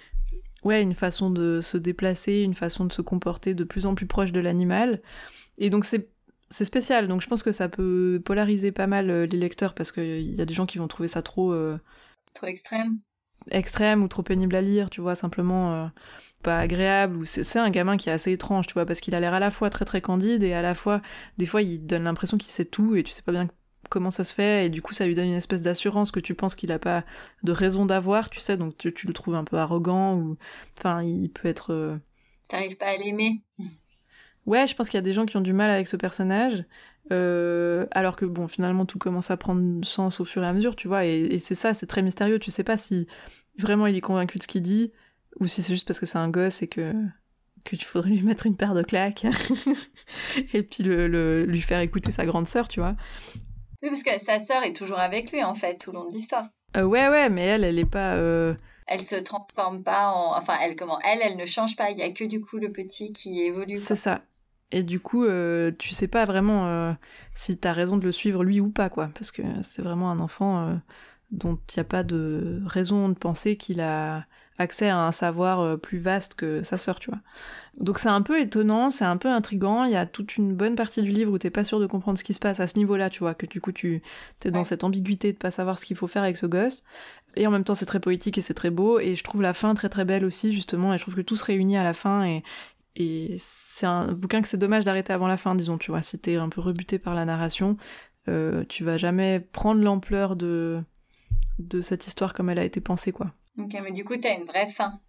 ouais, une façon de se déplacer, une façon de se comporter de plus en plus proche de l'animal. Et donc c'est c'est spécial, donc je pense que ça peut polariser pas mal euh, les lecteurs parce qu'il y a des gens qui vont trouver ça trop. Euh, trop extrême. Extrême ou trop pénible à lire, tu vois, simplement euh, pas agréable. Ou c'est un gamin qui est assez étrange, tu vois, parce qu'il a l'air à la fois très très candide et à la fois, des fois, il donne l'impression qu'il sait tout et tu sais pas bien comment ça se fait et du coup ça lui donne une espèce d'assurance que tu penses qu'il a pas de raison d'avoir, tu sais, donc tu, le trouves un peu arrogant ou. Enfin, il peut être. T'arrives pas à l'aimer Ouais, je pense qu'il y a des gens qui ont du mal avec ce personnage, euh, alors que bon, finalement, tout commence à prendre sens au fur et à mesure, tu vois, et, c'est ça, c'est très mystérieux. Tu sais pas si vraiment il est convaincu de ce qu'il dit, ou si c'est juste parce que c'est un gosse et que que tu faudrait lui mettre une paire de claques *laughs* et puis le, lui faire écouter sa grande sœur, tu vois. Oui, parce que sa sœur est toujours avec lui en fait tout le long de l'histoire. Euh, ouais, ouais, mais elle, elle est pas. Euh... Elle se transforme pas en. Enfin, elle comment Elle, elle ne change pas. Il y a que du coup le petit qui évolue. C'est ça. Et du coup, euh, tu sais pas vraiment euh, si t'as raison de le suivre lui ou pas, quoi. Parce que c'est vraiment un enfant euh, dont il n'y a pas de raison de penser qu'il a accès à un savoir plus vaste que sa sœur, tu vois. Donc c'est un peu étonnant, c'est un peu intrigant. Il y a toute une bonne partie du livre où t'es pas sûr de comprendre ce qui se passe à ce niveau-là, tu vois, que du coup tu t'es dans cette ambiguïté de pas savoir ce qu'il faut faire avec ce gosse. Et en même temps c'est très poétique et c'est très beau. Et je trouve la fin très très belle aussi justement. Et je trouve que tout se réunit à la fin et et c'est un bouquin que c'est dommage d'arrêter avant la fin, disons, tu vois. Si t'es un peu rebuté par la narration, euh, tu vas jamais prendre l'ampleur de de cette histoire comme elle a été pensée, quoi. Ok, mais du coup, t'as une vraie fin.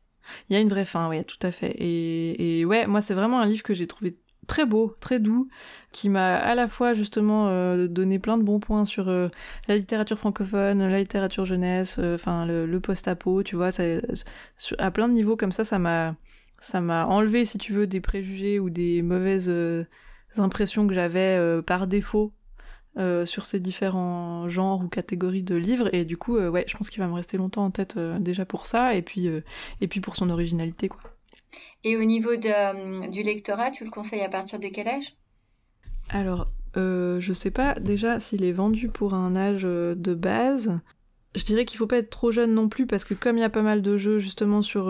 Il y a une vraie fin, oui, tout à fait. Et, et ouais, moi, c'est vraiment un livre que j'ai trouvé très beau, très doux, qui m'a à la fois justement euh, donné plein de bons points sur euh, la littérature francophone, la littérature jeunesse, euh, enfin le, post-apo, tu vois, ça, à plein de niveaux comme ça, ça m'a ça m'a enlevé, si tu veux, des préjugés ou des mauvaises impressions que j'avais par défaut euh, sur ces différents genres ou catégories de livres et du coup euh, ouais je pense qu'il va me rester longtemps en tête euh, déjà pour ça et puis et puis pour son originalité quoi. Et au niveau de, du lectorat, tu le conseilles à partir de quel âge? Alors je sais pas déjà s'il est vendu pour un âge de base. Je dirais qu'il faut pas être trop jeune non plus parce que comme il y a pas mal de jeux justement sur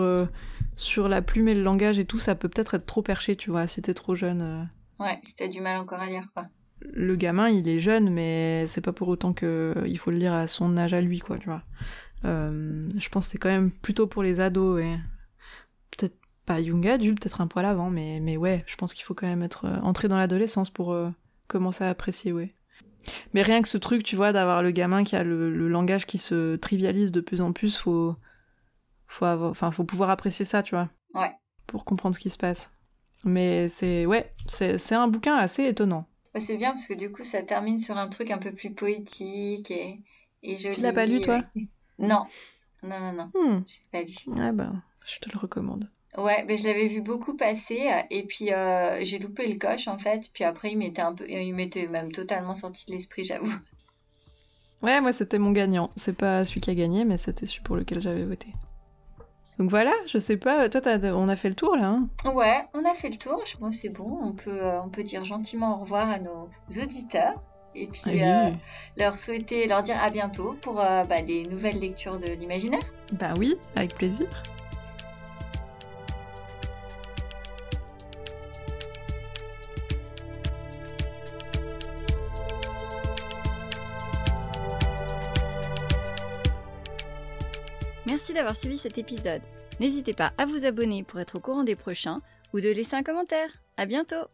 sur la plume et le langage et tout, ça peut peut-être être trop perché, tu vois, si t'es trop jeune. Ouais, si t'as du mal encore à lire quoi le gamin, il est jeune, mais c'est pas pour autant que il faut le lire à son âge à lui, quoi, tu vois. Euh, je pense que c'est quand même plutôt pour les ados et peut-être pas young adulte, peut-être un poil avant, mais mais ouais, je pense qu'il faut quand même être euh, entré dans l'adolescence pour euh, commencer à apprécier, ouais. Mais rien que ce truc, tu vois, d'avoir le gamin qui a le, langage qui se trivialise de plus en plus, faut faut enfin faut pouvoir apprécier ça, tu vois. Ouais. Pour comprendre ce qui se passe. Mais c'est ouais, c'est un bouquin assez étonnant. Bah, c'est bien parce que du coup, ça termine sur un truc un peu plus poétique et, et joli. Tu l'as pas lu, toi? Non. Non, non, non. Hmm. Je l'ai pas lu. Ouais, bah, je te le recommande. Ouais, mais je l'avais vu beaucoup passer et puis euh, j'ai loupé le coche en fait. Puis après, il m'était un peu, il m'était même totalement sorti de l'esprit, j'avoue. Ouais, moi c'était mon gagnant. C'est pas celui qui a gagné, mais c'était celui pour lequel j'avais voté. Donc voilà, je sais pas, toi on a fait le tour là hein. Ouais, on a fait le tour, je pense c'est bon, on peut, euh, on peut dire gentiment au revoir à nos auditeurs. Et puis ah euh, leur souhaiter, leur dire à bientôt pour euh, bah, des nouvelles lectures de l'imaginaire. Bah oui, avec plaisir. Merci d'avoir suivi cet épisode. N'hésitez pas à vous abonner pour être au courant des prochains ou de laisser un commentaire. À bientôt!